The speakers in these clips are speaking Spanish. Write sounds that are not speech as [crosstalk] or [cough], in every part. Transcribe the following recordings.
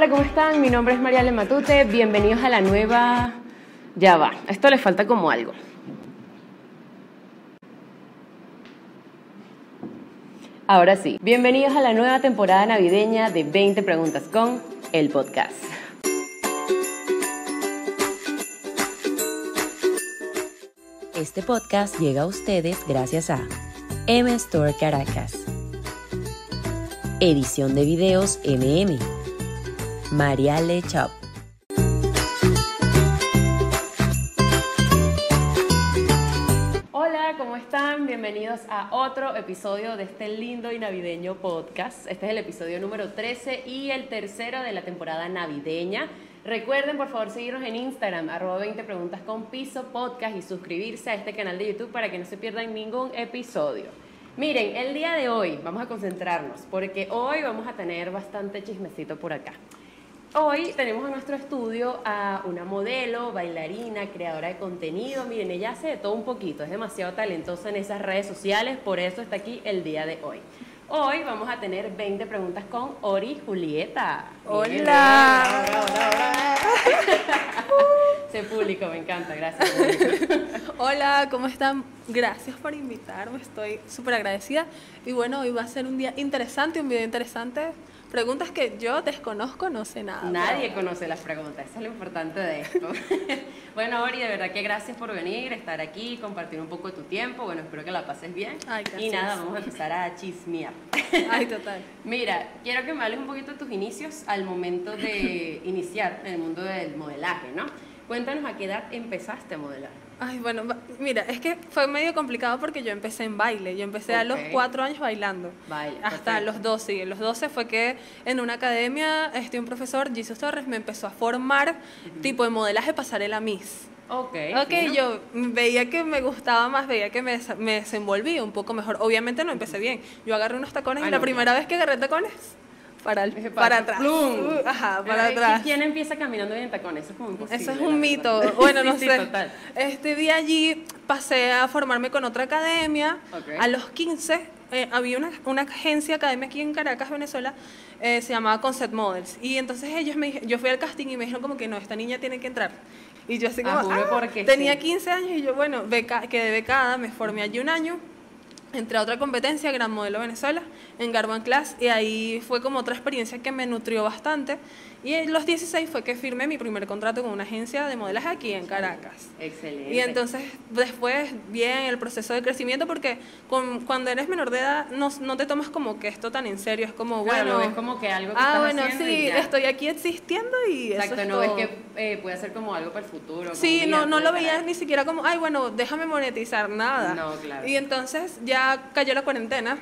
Hola, ¿cómo están? Mi nombre es Mariale Matute. Bienvenidos a la nueva... Ya va, esto le falta como algo. Ahora sí, bienvenidos a la nueva temporada navideña de 20 preguntas con el podcast. Este podcast llega a ustedes gracias a M Store Caracas. Edición de videos MM. Mariale Chop. Hola, ¿cómo están? Bienvenidos a otro episodio de este lindo y navideño podcast. Este es el episodio número 13 y el tercero de la temporada navideña. Recuerden, por favor, seguirnos en Instagram, arroba 20 preguntas con piso podcast y suscribirse a este canal de YouTube para que no se pierdan ningún episodio. Miren, el día de hoy vamos a concentrarnos porque hoy vamos a tener bastante chismecito por acá. Hoy tenemos en nuestro estudio a una modelo, bailarina, creadora de contenido. Miren, ella hace de todo un poquito, es demasiado talentosa en esas redes sociales, por eso está aquí el día de hoy. Hoy vamos a tener 20 preguntas con Ori Julieta. Hola. bravo, bravo, bravo. Sé público, me encanta, gracias. Hola, ¿cómo están? Gracias por invitarme, estoy súper agradecida. Y bueno, hoy va a ser un día interesante, un video interesante. Preguntas que yo desconozco, no sé nada. Nadie pero- conoce las preguntas, eso es lo importante de esto. [laughs] bueno, Ori, de verdad que gracias por venir, estar aquí, compartir un poco de tu tiempo. Bueno, espero que la pases bien. Ay, y nada, vamos a empezar a chismear. [laughs] Ay, total. [laughs] Mira, quiero que me hables un poquito de tus inicios al momento de iniciar en el mundo del modelaje, ¿no? Cuéntanos a qué edad empezaste a modelar. Ay, bueno, mira, es que fue medio complicado porque yo empecé en baile. Yo empecé a los cuatro años bailando. Baile, Hasta perfecto. los 12. Y los 12 fue que en una academia, este, un profesor, Jesus Torres, me empezó a formar tipo de modelaje pasarela Miss. Ok. Ok, fino. yo veía que me gustaba más, veía que me, me desenvolvía un poco mejor. Obviamente no empecé bien. Yo agarré unos tacones Ah, y la no, primera vez que agarré tacones, para, el- Para- para, atrás. Uh, Ajá, Pero, para ¿y atrás. ¿Quién empieza caminando bien en tacones? Eso es como imposible. Eso es un verdad. mito. [laughs] Bueno, no Sí, sí, sé. total. Este día allí pasé a formarme con otra academia. Ok. A los 15 eh, había una, una agencia academia aquí en Caracas, Venezuela, eh, se llamaba Concept Models. Y entonces ellos me yo fui al casting y me dijeron como que no, esta niña tiene que entrar. Y yo así como, Ah, juro "Ah". porque tenía sí. 15 años y yo, bueno, beca, quedé becada, me formé allí un año. Entré a otra competencia, Gran Modelo Venezuela, en Garban Class, y ahí fue como otra experiencia que me nutrió bastante. Y en los 16 fue que firmé mi primer contrato con una agencia de modelaje aquí en Caracas. Excelente. Y entonces después bien el proceso de crecimiento porque con- cuando eres menor de edad no, no te tomas como que esto tan en serio, es como Claro, bueno, ves como que algo que ah estás bueno haciendo sí, estoy aquí existiendo y Exacto, eso es no ves todo. que eh, puede ser como algo para el futuro. Sí, no, no lo veía parar. ni siquiera como, ay, bueno, déjame monetizar nada. No, claro. Y entonces ya cayó la cuarentena,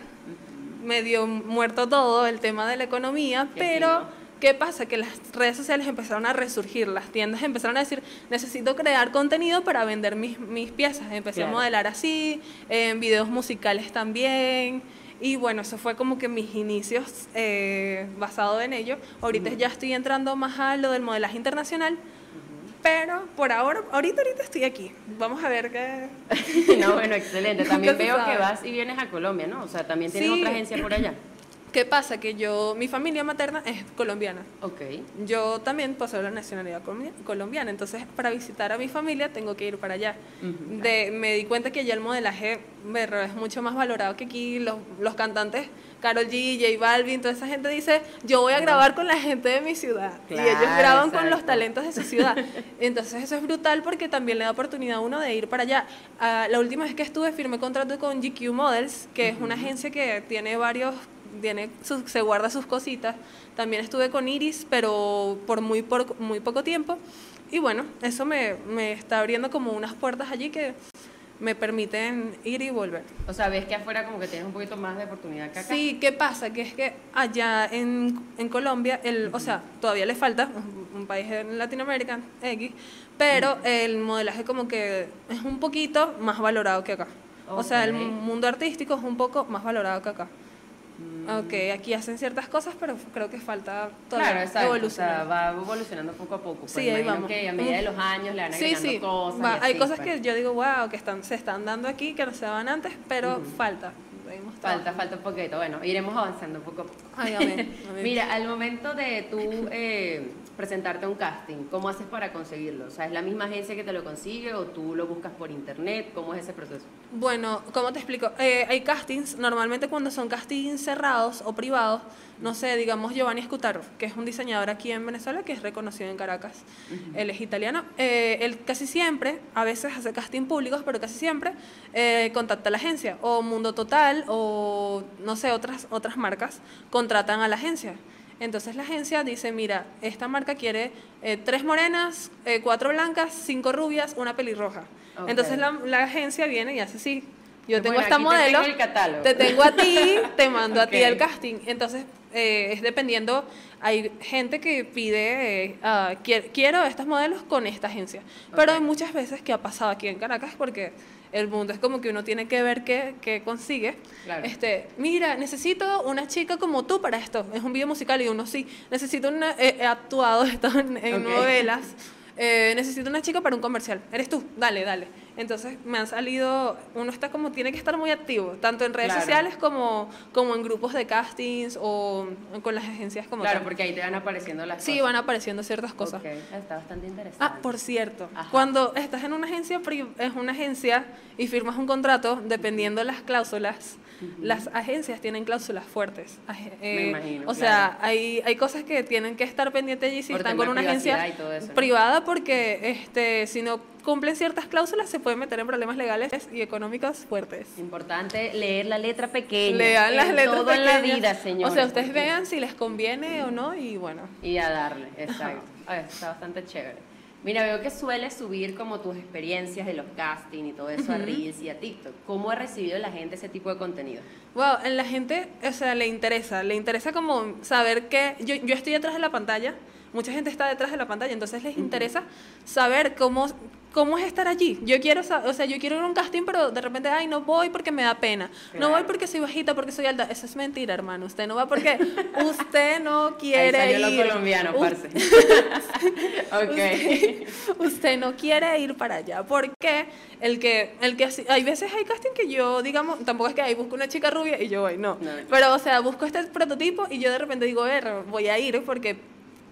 medio muerto todo el tema de la economía, pero. ¿Qué pasa? Que las redes sociales empezaron a resurgir, las tiendas empezaron a decir, necesito crear contenido para vender mis, mis piezas. Empecé Claro. a modelar así, en videos musicales también. Y bueno, eso fue como que mis inicios eh, basado en ello. Ahorita ya estoy entrando más a lo del modelaje internacional. Pero por ahora, ahorita, ahorita estoy aquí. Vamos a ver qué. [laughs] no, bueno, excelente. [laughs] También veo que vas y vienes a Colombia, ¿no? O sea, también tienes Sí. otra agencia por allá. [clears throat] ¿Qué pasa? Que yo, mi familia materna es colombiana. Ok. Yo también poseo la nacionalidad colombi- colombiana, entonces para visitar a mi familia tengo que ir para allá. Ujú. De, me di cuenta que ya el modelaje es mucho más valorado que aquí. Los, los cantantes, Carol G, J Balvin, toda esa gente dice, yo voy a grabar con la gente de mi ciudad. y ellos Claro, graban con los exacto. talentos de su ciudad. [laughs] Entonces eso es brutal porque también le da oportunidad a uno de ir para allá. Ah, la última vez que estuve firmé contrato con GQ Models, que es una agencia que tiene varios tiene su- se guarda sus cositas. También estuve con Iris, pero por muy, por, muy poco tiempo. Y bueno, eso me, me está abriendo como unas puertas allí que me permiten ir y volver. O sea, ves que afuera como que tienes un poquito más de oportunidad que acá. Sí, ¿qué pasa? Que es que allá en, en Colombia, el, o sea, todavía le falta, un, un país en Latinoamérica, X, pero el modelaje como que es un poquito más valorado que acá. O sea, el mundo artístico es un poco más valorado que acá. Ok, aquí hacen ciertas cosas, pero creo que falta todavía Claro, exacto. O evolucionar. sea, va evolucionando poco a poco. Pues Sí, ahí vamos. que a medida de los años le van Sí, sí. cosas. va, y hay así, cosas pues. que yo digo, wow, que están, se están dando aquí, que no se daban antes, pero falta. seguimos Falta, trabajando. falta un poquito. Bueno, iremos avanzando poco a poco. Ay, amén, [laughs] amén. Mira, al momento de tú eh, presentarte a un casting, ¿cómo haces para conseguirlo? O sea, ¿es la misma agencia que te lo consigue o tú lo buscas por internet? ¿Cómo es ese proceso? Bueno, ¿cómo te explico? Eh, hay castings, normalmente cuando son castings cerrados o privados, no sé, digamos Giovanni Scutaro, que es un diseñador aquí en Venezuela que es reconocido en Caracas. Él es italiano. Eh, él casi siempre, a veces hace casting públicos, pero casi siempre eh, contacta a la agencia. O Mundo Total o no sé, otras, otras marcas contratan a la agencia. Entonces la agencia dice, mira, esta marca quiere eh, tres morenas, eh, cuatro blancas, cinco rubias, una pelirroja. Ok. Entonces la, la agencia viene y hace así. Yo Te tengo pone, esta "Aquí te modelo, tengo el catálogo". te tengo a ti, te [laughs] mando a ti el casting. Entonces eh, es dependiendo, hay gente que pide, "Quier- quiero estos modelos con esta agencia. Pero hay muchas veces que ha pasado aquí en Caracas porque el mundo es como que uno tiene que ver qué, qué consigue. Claro. Este, mira, necesito una chica como tú para esto. Es un video musical y uno sí. Necesito una, eh, he actuado [laughs] he estado en, novelas. Eh, necesito una chica para un comercial. Eres tú, dale, dale. Entonces me han salido, uno está como, tiene que estar muy activo, tanto en redes Claro. sociales como, como en grupos de castings o con las agencias como Claro, tal. porque ahí te van apareciendo las Sí, cosas. van apareciendo ciertas cosas. Está bastante interesante. Ah, por cierto, Ajá. cuando estás en una agencia, es una agencia y firmas un contrato, dependiendo de las cláusulas, las agencias tienen cláusulas fuertes. Eh, imagino, O sea, hay, hay cosas que tienen que estar pendientes allí si Por están con una agencia privada, porque este, si no cumplen ciertas cláusulas se pueden meter en problemas legales y económicos fuertes. Importante leer la letra pequeña. Lean las letras todo en la pequeñas. vida, señor. O sea, ustedes vean si les conviene o no y bueno. Y a darle, exacto. Ay, está bastante chévere. Mira, veo que sueles subir como tus experiencias de los castings y todo eso a Reels y a TikTok. ¿Cómo ha recibido la gente ese tipo de contenido? Wow, en la gente, o sea, le interesa, le interesa como saber que yo, yo estoy detrás de la pantalla, mucha gente está detrás de la pantalla, entonces les interesa saber cómo, cómo es estar allí. Yo quiero, o sea, yo quiero ir a un casting, pero de repente, ay, no voy porque me da pena. No voy porque soy bajita, porque soy alta. Eso es mentira, hermano. Usted no va porque [laughs] usted no quiere Ahí salió ir. lo colombiano, parce. [laughs] [laughs] ok. Usted, usted no quiere ir para allá porque el que el que hay veces hay casting que yo digamos tampoco es que ahí busco una chica rubia y yo voy no, No. pero o sea busco este prototipo y yo de repente digo "Ver, voy a ir porque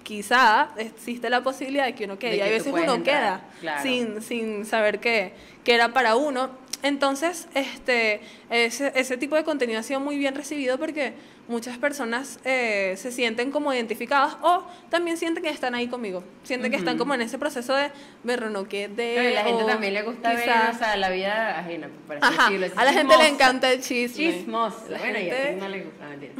quizá existe la posibilidad de que uno quede De y tú veces uno entrar, queda claro. sin sin saber que, que era para uno entonces este ese, ese tipo de contenido ha sido muy bien recibido porque muchas personas eh, se sienten como identificadas o también sienten que están ahí conmigo sienten que están como en ese proceso de ver no de Pero a la gente también le gusta ver, quizás- o sea, la vida ajena, por así Ajá, decirlo. A la gente le encanta el chisme Chismoso. La bueno, y a gente- ti no le gusta, mentira.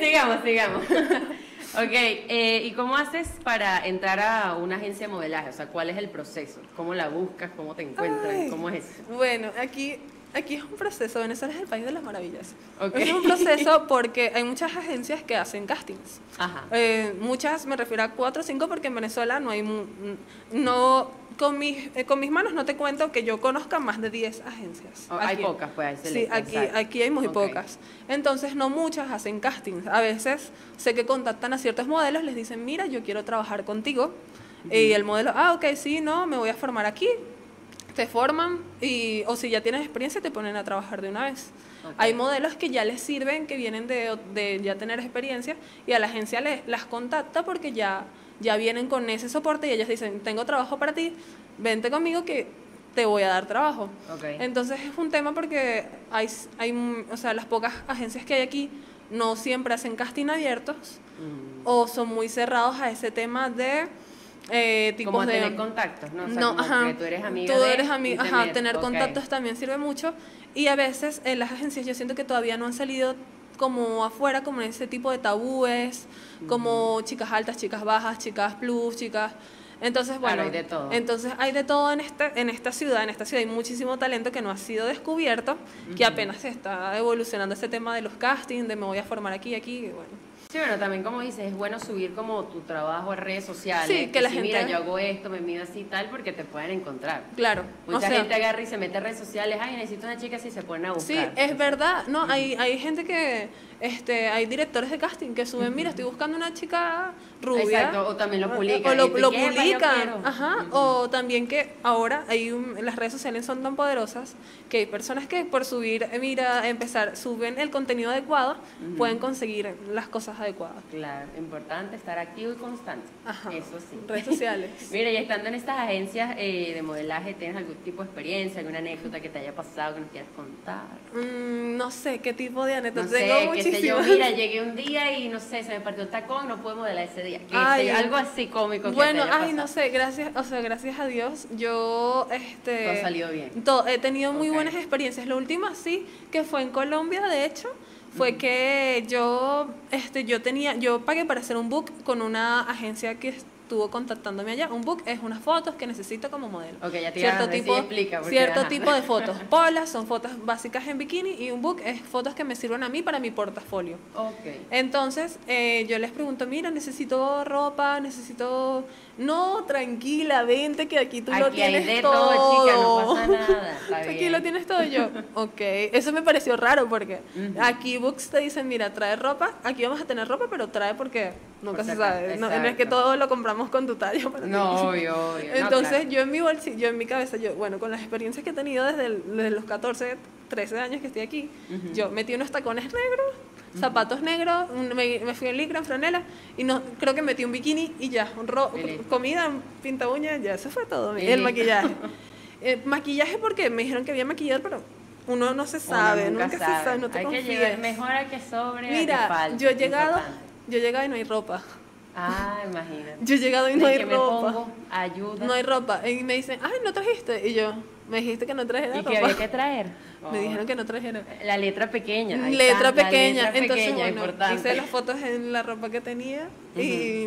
[laughs] sigamos, sigamos. [laughs] ok, eh, ¿y cómo haces para entrar a una agencia de modelaje? O sea, ¿cuál es el proceso? ¿Cómo la buscas? ¿Cómo te encuentran? Ay. ¿Cómo es eso? Bueno, aquí, aquí es un proceso. Venezuela es el país de las maravillas. Es un proceso [laughs] porque hay muchas agencias que hacen castings. Ajá. Eh, muchas, me refiero a cuatro o cinco, porque en Venezuela no hay. No, con, mis, eh, con mis manos no te cuento que yo conozca más de 10 agencias. Oh, hay pocas, pues, Sí, aquí, aquí hay muy pocas. Entonces, no muchas hacen castings. A veces sé que contactan a ciertos modelos, les dicen, mira, yo quiero trabajar contigo. Y el modelo, ah, ok, sí, no, me voy a formar aquí. Te forman y, o si ya tienes experiencia, te ponen a trabajar de una vez. Hay modelos que ya les sirven, que vienen de, de ya tener experiencia y a la agencia les, las contacta porque ya, ya vienen con ese soporte y ellos dicen, tengo trabajo para ti, vente conmigo que te voy a dar trabajo. Entonces es un tema porque hay, hay, o sea, las pocas agencias que hay aquí no siempre hacen casting abiertos Mm. o son muy cerrados a ese tema de eh, tipos Como de tener contactos, ¿no? O sea, no, como ajá. que tú eres amiga Tú eres y ami- te ajá, tener contactos también sirve mucho. Y a veces en las agencias yo siento que todavía no han salido como afuera, como en ese tipo de tabúes, como chicas altas, chicas bajas, chicas plus, chicas. Entonces, Claro, bueno, hay de todo. entonces hay de todo en esta, en esta ciudad, en esta ciudad hay muchísimo talento que no ha sido descubierto, que apenas se está evolucionando ese tema de los castings, de me voy a formar aquí, aquí, y bueno. Sí, bueno, también como dices, es bueno subir como tu trabajo a redes sociales. Sí, que la si, gente- Mira, yo hago esto, me mido así y tal, porque te pueden encontrar. Claro, Mucha o sea, gente agarra y se mete a redes sociales, ay, necesito una chica así, se ponen a buscar. Sí, es verdad, no, hay, hay gente que, este, hay directores de casting que suben, mira, estoy buscando una chica rubia. Exacto, o también lo publican. O lo, lo ¿qué, ma, yo publican. Ajá. Ujú. O también que ahora hay un- las redes sociales son tan poderosas que hay personas que por subir, eh, mira, empezar, suben el contenido adecuado, pueden conseguir las cosas adecuadas. Claro, importante estar activo y constante. Ajá. Eso sí. Redes [laughs] sociales. Mira, y estando en estas agencias eh, de modelaje, ¿tienes algún tipo de experiencia, alguna anécdota que te haya pasado que nos quieras contar? Mm, no sé qué tipo de No anécdotas. sé, Tengo sé yo, mira, llegué un día y no sé, se me partió el tacón, no pude modelar ese día. Ay, yo, algo así cómico que Bueno, te haya ay, no sé, gracias, o sea, gracias a Dios, yo, este... Todo salió bien. to- he tenido muy buenas experiencias. Lo último, sí, que fue en Colombia, de hecho, fue que yo, este, yo tenía, yo pagué para hacer un book con una agencia que estuvo contactándome allá. Un book es unas fotos que necesito como modelo. Ok, ya te cierto tipo, explica, cierto ajá. tipo de fotos. [laughs] Polas son fotos básicas en bikini y un book es fotos que me sirven a mí para mi portafolio. Ok. Entonces, eh, yo les pregunto, mira, necesito ropa, necesito... No, tranquila, vente que aquí tú lo hay tienes de todo. todo, chica, no pasa nada. Está [laughs] Aquí bien. lo tienes todo yo. Ok, eso me pareció raro porque aquí Books te dicen, mira, trae ropa, aquí vamos a tener ropa, pero trae porque nunca se sabe. No, no es que todo lo compramos con tu talla. para ti. No, obvio, no, Entonces claro. yo en mi bolsillo, yo en mi cabeza, yo, bueno, con las experiencias que he tenido desde, el- desde los 14, 13 años que estoy aquí, yo metí unos tacones negros, zapatos negros, un- me, me fui en licra, en franela, y no, creo que metí un bikini y ya, un ro- comida, pinta uñas, ya, eso fue todo, el maquillaje. [laughs] Eh, maquillaje porque me dijeron que había maquillar, pero uno no se Uno sabe, nunca, se sabe, no te Hay que confíes. llegar, mejor a que sobre. a que Mira, falte, yo he llegado, yo he llegado y no hay ropa. Ah, imagínate. Yo he llegado y no ¿De hay ropa. pongo? Ayuda. No hay ropa. Y me dicen, ay, ¿no trajiste? Y yo, me dijiste que no trajera ¿Y ropa. que había que traer? [laughs] Me dijeron que no trajera. La letra pequeña. letra está, pequeña. letra Entonces, pequeña, bueno, importante. hice las fotos en la ropa que tenía y,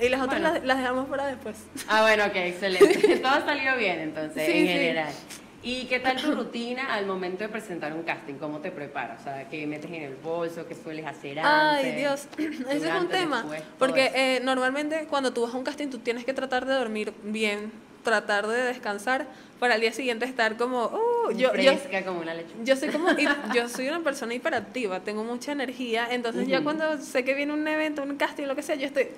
y las otras Bueno. las, las dejamos para después. Ah, bueno, ok, excelente. [laughs] Todo salió bien entonces, Sí, en sí. ¿Y qué tal tu rutina al momento de presentar un casting? ¿Cómo te preparas? O sea, ¿qué metes en el bolso? ¿Qué sueles hacer antes? Ay, Dios, [clears throat] ese es un tema. después, porque eh, normalmente cuando tú vas a un casting, tú tienes que tratar de dormir bien, tratar de descansar para al día siguiente estar como, oh, yo, yo, como una lechuga. Yo soy como, [laughs] yo soy una persona hiperactiva, tengo mucha energía, entonces ya Ujú. cuando sé que viene un evento, un casting, lo que sea, yo estoy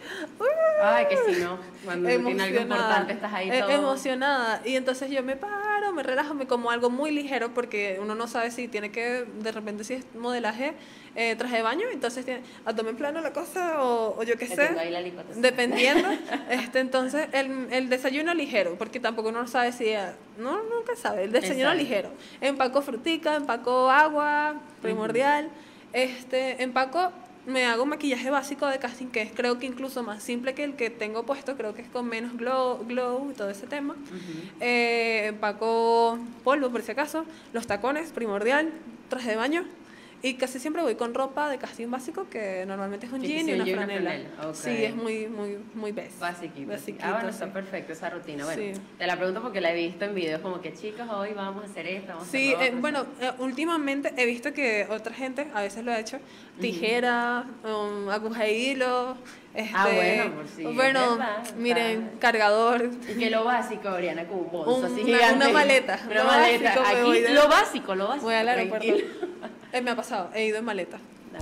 Ay, que si no, cuando tiene algo importante estás ahí e- todo. emocionada. Y entonces yo me paro, me relajo, me como algo muy ligero porque uno no sabe si tiene que, de repente si es modelaje, eh, traje de baño, entonces tiene, a tomar en plano la cosa o, o yo qué sé. Dependiendo, [laughs] este, entonces el, el desayuno ligero, porque tampoco uno sabe si, eh, no, nunca sabe, el desayuno Exacto. ligero. Empaco frutica, empaco agua, primordial, este, empaco, me hago maquillaje básico de casting, que es creo que incluso más simple que el que tengo puesto, creo que es con menos glow, glow y todo ese tema. Ujú. Eh, empaco polvo por si acaso, los tacones, primordial, traje de baño. Y casi siempre voy con ropa de casting básico, que normalmente es un Sí, jean sí, y una franela. Sí, es muy, muy, muy best. Basiquito. Basiquito, ah, bueno, sí. está perfecto esa rutina. Bueno, Sí. te la pregunto porque la he visto en videos como que chicos, hoy vamos a hacer esto, vamos a hacer Sí, eh, bueno, eh, últimamente he visto que otra gente, a veces lo ha hecho, tijera, um, aguja de hilo. Este, Ah, bueno, por si Bueno, miren, está. cargador. Y que lo básico, Oriana, como un bolso Un- así una- gigante. una maleta, Una maleta. básico, Aquí, de- lo básico, lo básico. Voy al aeropuerto. [laughs] Eh, me ha pasado, he ido en maleta.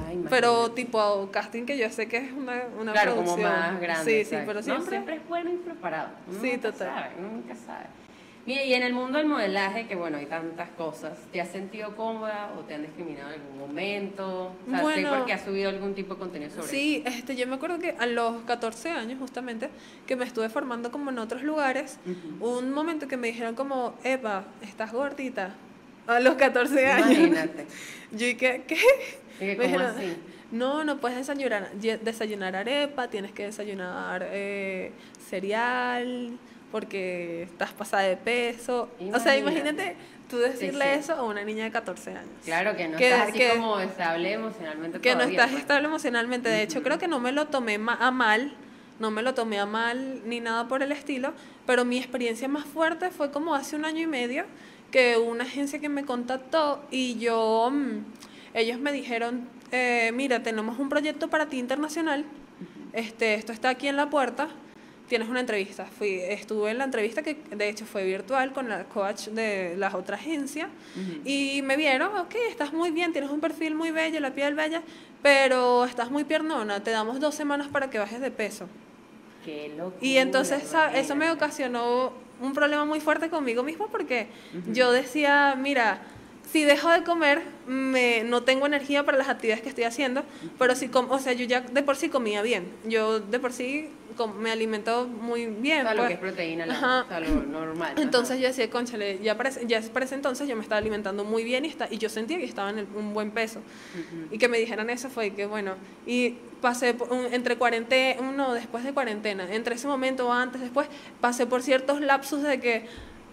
Ay, Pero tipo casting que yo sé que es una, una claro, como producción. más grande. Sí, sí, pero No, siempre. siempre es bueno ir preparado. Uno Sí, nunca total. Sabe, uno nunca sabe. Mira, y en el mundo del modelaje, que bueno, hay tantas cosas, ¿te has sentido cómoda o te han discriminado en algún momento? O sea, sé Bueno. porque has subido algún tipo de contenido sobre Sí, este, yo me acuerdo que a los 14 años justamente, que me estuve formando como en otros lugares, Ujú. un momento que me dijeron como, Eva, estás gordita, a los 14 años. Imagínate. [laughs] Yo dije, ¿qué? Y que, Me ¿cómo dijeron, así? No, no puedes desayunar, desayunar arepa, tienes que desayunar eh, cereal, porque estás pasada de peso. O sea, Imagínate. tú decirle sí. eso a una niña de 14 años. Claro que no Que- estás así que- como estable emocionalmente que no estás pues. estable emocionalmente. De hecho, creo que no me lo tomé a mal, no me lo tomé a mal ni nada por el estilo, pero mi experiencia más fuerte fue como hace un año y medio que una agencia que me contactó y yo, mm, ellos me dijeron, eh, mira, tenemos un proyecto para ti internacional, este, esto está aquí en la puerta, tienes una entrevista. Fui, estuve en la entrevista que de hecho fue virtual con la coach de la otra agencia. Y me vieron, ok, estás muy bien, tienes un perfil muy bello, la piel bella, pero estás muy piernona, te damos dos semanas para que bajes de peso. Qué locura, Y entonces sa- eso me ocasionó un problema muy fuerte conmigo mismo porque yo decía, mira, si dejo de comer, me, no tengo energía para las actividades que estoy haciendo, pero si com- o sea, yo ya de por sí comía bien, yo de por sí me alimento muy bien. O sea, lo pues. que es proteína, la- Ajá. o sea, lo normal. ajá. Entonces yo decía, conchale, ya para, ya para ese entonces yo me estaba alimentando muy bien y, está, y yo sentía que estaba en el- un buen peso. Y que me dijeran eso fue que bueno, y pasé por un- entre cuarentena, no, después de cuarentena, entre ese momento o antes, después, pasé por ciertos lapsus de que,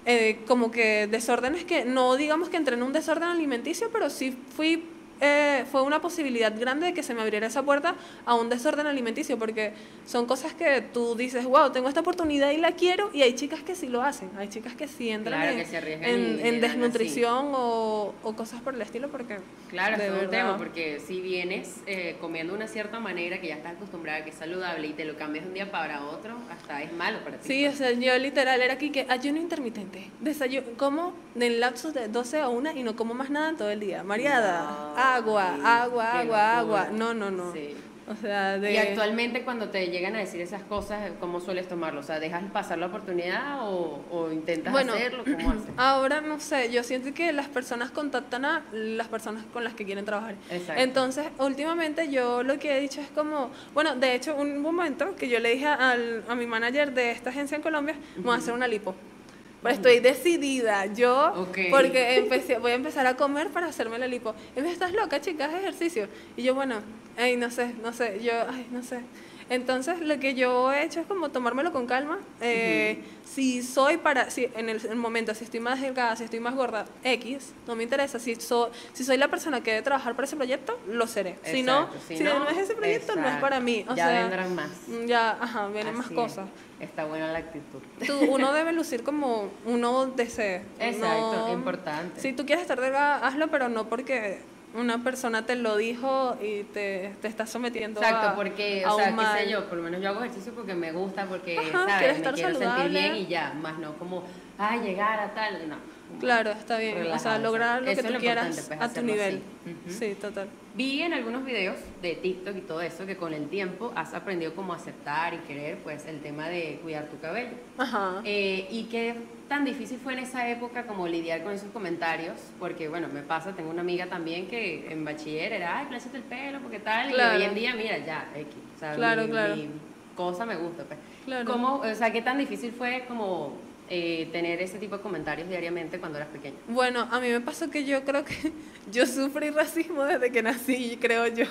eh, como que desórdenes que, no digamos que entré en un desorden alimenticio, pero sí fui eh, fue una posibilidad grande de que se me abriera esa puerta a un desorden alimenticio, porque son cosas que tú dices, wow, tengo esta oportunidad y la quiero, y hay chicas que sí lo hacen, hay chicas que sí entran Claro, en, que en- en desnutrición o, o cosas por el estilo, porque Claro, es un tema, porque si vienes eh, comiendo una cierta manera que ya estás acostumbrada, que es saludable, y te lo cambias de un día para otro, hasta es malo para ti. Sí, pues. o sea, yo literal era aquí que ayuno intermitente. Desayuno, como en lapsos de 12 a 1 y no como más nada en todo el día. Mareada, No, agua, sí, agua, agua, agua. No, no, no. Sí. O sea, de... Y actualmente cuando te llegan a decir esas cosas, ¿cómo sueles tomarlo? O sea, ¿dejas pasar la oportunidad o, o intentas Bueno, hacerlo? ¿Cómo [clears throat] haces? Ahora no sé, yo siento que las personas contactan a las personas con las que quieren trabajar. Exacto. Entonces, últimamente yo lo que he dicho es como, bueno, de hecho, un momento que yo le dije al, a mi manager de esta agencia en Colombia, me voy a hacer una lipo. Pero estoy decidida, yo, porque empecé, voy a empezar a comer para hacerme la lipo. Y me dice, estás loca, chica, haz ejercicio. Y yo, bueno, ay, no sé, no sé, yo, ay, no sé. Entonces, lo que yo he hecho es como tomármelo con calma. Eh, Si soy para, si en el, el momento, si estoy más delgada, si estoy más gorda, X, no me interesa. Si, so- si soy la persona que debe trabajar para ese proyecto, lo seré. si no, Exacto, si no, es ese proyecto, no es exacto. para mí. O ya sea, vendrán más. mm, Ya, ajá, vienen más Así cosas. es. Está buena la actitud. Tú, uno debe lucir como uno desee. [laughs] Exacto, No- importante. Si tú quieres estar delgada, hazlo, pero no porque una persona te lo dijo y te, te está sometiendo Exacto, a, porque, a o sea, qué sé yo, por lo menos yo hago ejercicio porque me gusta, porque, Ajá, ¿sabes? Me quiero sentir saludable. bien y ya, más no como, ay, llegar a tal, no. Claro, está bien. o sea, lograr lo eso que tú lo quieras pues, a tu nivel. así. Ujú. Sí, total. Vi en algunos videos de TikTok y todo eso que con el tiempo has aprendido como a aceptar y querer, pues, el tema de cuidar tu cabello. Ajá. Eh, ¿Y qué tan difícil fue en esa época como lidiar con esos comentarios? Porque, bueno, me pasa, tengo una amiga también que en bachiller era, ay, plásate el pelo, porque tal, Claro. y hoy en día, mira, ya, X. O sea, Claro, mi, claro. mi cosa me gusta, pues. Claro. ¿Cómo, o sea, qué tan difícil fue como eh, tener ese tipo de comentarios diariamente cuando eras pequeña? Bueno, a mí me pasó que yo creo que [laughs] yo sufrí racismo desde que nací, creo yo,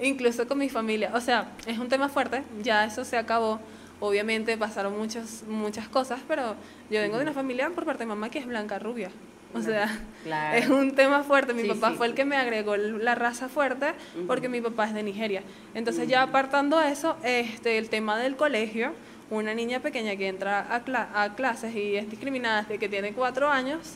incluso con mi familia. O sea, es un tema fuerte, ya eso se acabó. Obviamente pasaron muchas, muchas cosas, pero yo vengo de una familia por parte de mamá que es blanca rubia. O sea, Claro. es un tema fuerte. Mi Sí, papá sí. fue el que me agregó la raza fuerte porque mi papá es de Nigeria. Entonces ya apartando eso, este, el tema del colegio, una niña pequeña que entra a, cla- a clases y es discriminada desde que tiene cuatro años,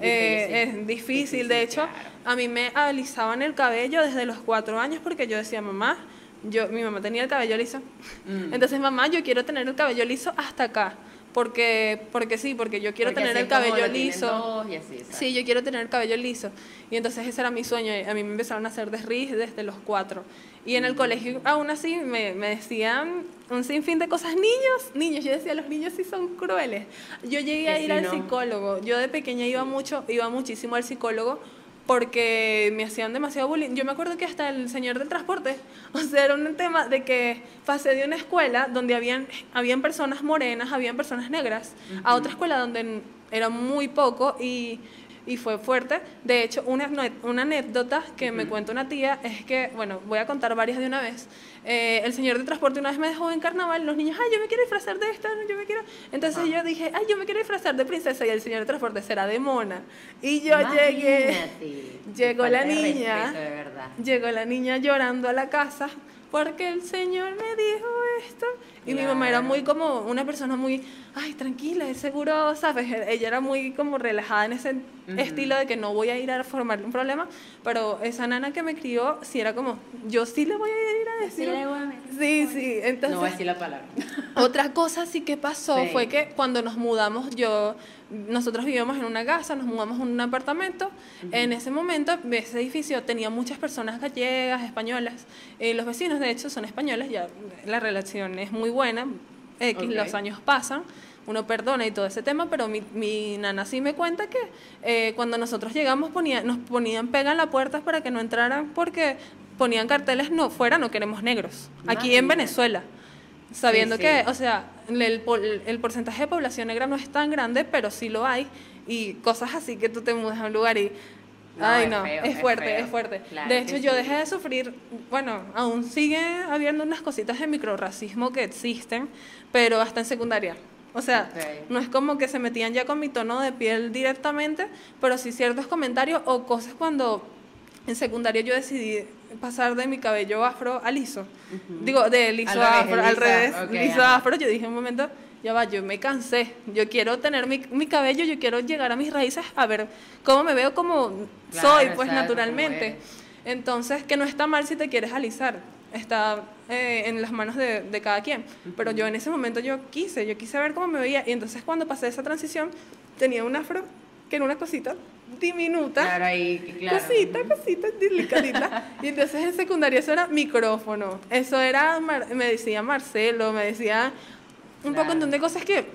eh, es difícil. Difícil, De hecho, claro. a mí me alisaban el cabello desde los cuatro años porque yo decía, mamá, yo, mi mamá tenía el cabello liso. Mm. Entonces, mamá, yo quiero tener el cabello liso hasta acá. Porque, porque sí, porque yo quiero Porque tener el cabello liso. y así. Sí, yo quiero tener el cabello liso. Y entonces ese era mi sueño. A mí me empezaron a hacer desriz desde los cuatro. Y Mm. en el colegio, aún así, me, me decían un sinfín de cosas. Niños, niños. Yo decía, los niños sí son crueles. Yo llegué a ir al ¿no? psicólogo. Yo de pequeña iba mucho, iba muchísimo al psicólogo porque me hacían demasiado bullying. Yo me acuerdo que hasta el señor del transporte, [laughs] o sea, era un tema de que pasé de una escuela donde habían, habían personas morenas, habían personas negras, a otra escuela donde era muy poco y, y fue fuerte. De hecho, una, una anécdota que me cuenta una tía es que, bueno, voy a contar varias de una vez. Eh, el señor del transporte una vez me dejó en carnaval, los niños, ay, yo me quiero disfrazar de esta, yo me quiero... Entonces yo dije, ay, yo me quiero disfrazar de princesa y el señor del transporte será de mona. Y yo llegué... Imagínate. [laughs] Llegó Falta la de niña. respeto, de. Llegó la niña llorando a la casa porque el señor me dijo esto Y mi mamá era Claro. muy como una persona muy, ay, tranquila, es seguro, ¿sabes? Ella era muy como relajada en ese estilo de que no voy a ir a formarle un problema, pero esa nana que me crió, sí era como, yo sí le voy a ir a decir. Sí, sí, entonces... No voy a decir la palabra. [laughs] Otra cosa sí que pasó Sí. fue que cuando nos mudamos, yo, nosotros vivíamos en una casa, nos mudamos en un apartamento. En ese momento, ese edificio tenía muchas personas gallegas, españolas. Eh, los vecinos, de hecho, son españoles, ya la relación es muy buena. X, los años pasan, uno perdona y todo ese tema, pero mi, mi nana sí me cuenta que eh, cuando nosotros llegamos ponía, nos ponían pega en la puerta para que no entraran porque ponían carteles, no, fuera no queremos negros. Aquí en. Venezuela sabiendo sí. que, o sea, el, el porcentaje de población negra no es tan grande, pero sí lo hay, y cosas así que tú te mudas a un lugar y... No, Ay, es no, feo, es fuerte, es fuerte. Claro de hecho, yo sí. dejé de sufrir, bueno, aún sigue habiendo unas cositas de microrracismo que existen, pero hasta en secundaria. O sea, no es como que se metían ya con mi tono de piel directamente, pero sí ciertos comentarios o cosas cuando en secundaria yo decidí pasar de mi cabello afro a liso. Digo, de liso Al revés, afro, al revés, ok, liso a afro. Yo dije un momento, ya va, yo me cansé. Yo quiero tener mi, mi cabello, yo quiero llegar a mis raíces a ver cómo me veo como Claro, soy, pues naturalmente. Entonces, que no está mal si te quieres alisar. Está eh, en las manos de, de cada quien. Pero yo en ese momento yo quise, yo quise ver cómo me veía. Y entonces cuando pasé esa transición, tenía un afro que era una cosita diminuta. Claro, ahí, claro. Cosita, cosita, delicadita. [laughs] y entonces en secundaria eso era micrófono. Eso era, me decía Marcelo, me decía un Claro. poco de cosas que,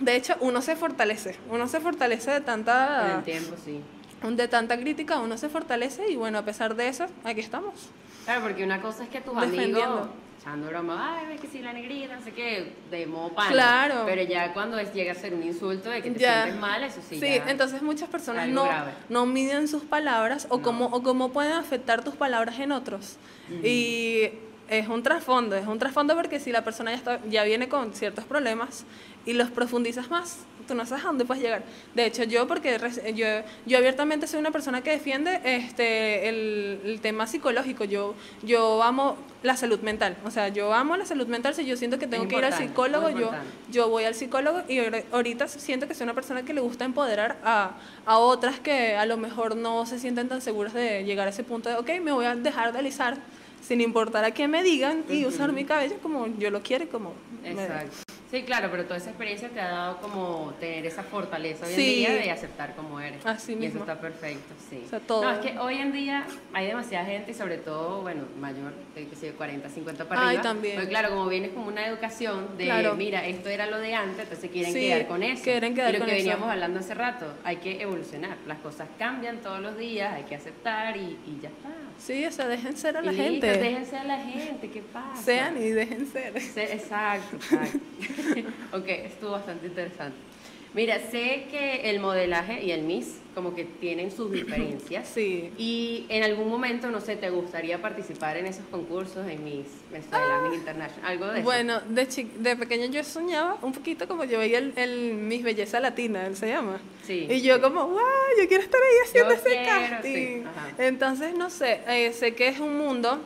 de hecho, uno se fortalece. Uno se fortalece de tanta, el tiempo, sí. de tanta crítica, uno se fortalece y bueno, a pesar de eso, aquí estamos. Claro, porque una cosa es que tus amigos echando broma, ay, ves que sí, la negrita, no sé qué, de modo pana. Claro. Pero ya cuando es, llega a ser un insulto de que te Ya. sientes mal, eso sí. Sí, ya. entonces muchas personas no, grave. no miden sus palabras o, No. cómo, o cómo pueden afectar tus palabras en otros. Y es un trasfondo, es un trasfondo porque si la persona ya, está, ya viene con ciertos problemas y los profundizas más, tú no sabes a dónde puedes llegar. De hecho, yo, porque yo, yo abiertamente soy una persona que defiende este, el, el tema psicológico, yo, yo amo la salud mental, o sea, yo amo la salud mental, si yo siento que tengo que ir al psicólogo, yo, yo voy al psicólogo y ahorita siento que soy una persona que le gusta empoderar a, a otras que a lo mejor no se sienten tan seguras de llegar a ese punto de, ok, me voy a dejar de alisar sin importar a qué me digan y usar mi cabello como yo lo quiero y como... Exacto. Sí, claro, pero toda esa experiencia te ha dado como tener esa fortaleza hoy en Sí. día de aceptar como eres. Así y mismo. eso está perfecto, sí. O sea, todo. No, es que hoy en día hay demasiada gente y sobre todo, bueno, mayor, de que sé, 40, 50 para Ay, arriba. también. Porque claro, como vienes como una educación de, Claro. mira, esto era lo de antes, entonces quieren Sí, quedar con eso. quieren quedar y lo con que eso. veníamos hablando hace rato, hay que evolucionar. Las cosas cambian todos los días, hay que aceptar y, y ya está. Sí, o sea, dejen ser a la gente. Déjense a la gente, ¿qué pasa? Sean y dejen ser. Sí, exacto, exacto. [laughs] ok, estuvo bastante interesante. Mira, sé que el modelaje y el Miss como que tienen sus [coughs] diferencias. Sí. Y en algún momento, no sé, ¿te gustaría participar en esos concursos en Miss Venezuela, Miss International? Algo de eso. Ah. Bueno, de, de pequeña yo soñaba un poquito como yo veía el, el Miss Belleza Latina, él se llama. Sí, Y yo sí. como, wow, yo quiero estar ahí haciendo Yo ese quiero, casting. sí. Entonces, no sé, eh, sé que es un mundo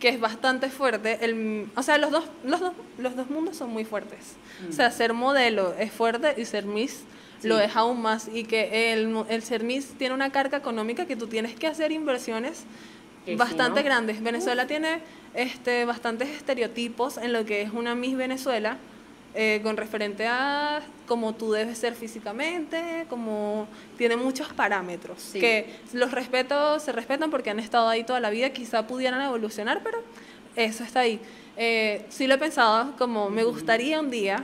que es bastante fuerte. El, o sea, los dos, los, dos, los dos mundos son muy fuertes. O sea, ser modelo es fuerte y ser Miss Sí. lo es aún más. Y que el, el ser Miss tiene una carga económica que tú tienes que hacer inversiones bastante ¿no? grandes. Venezuela tiene este, bastantes estereotipos en lo que es una Miss Venezuela. Eh, con referente a cómo tú debes ser físicamente, como tiene muchos parámetros Sí. que los respeto, se respetan porque han estado ahí toda la vida, quizá pudieran evolucionar, pero eso está ahí. Eh, sí lo he pensado, como me gustaría un día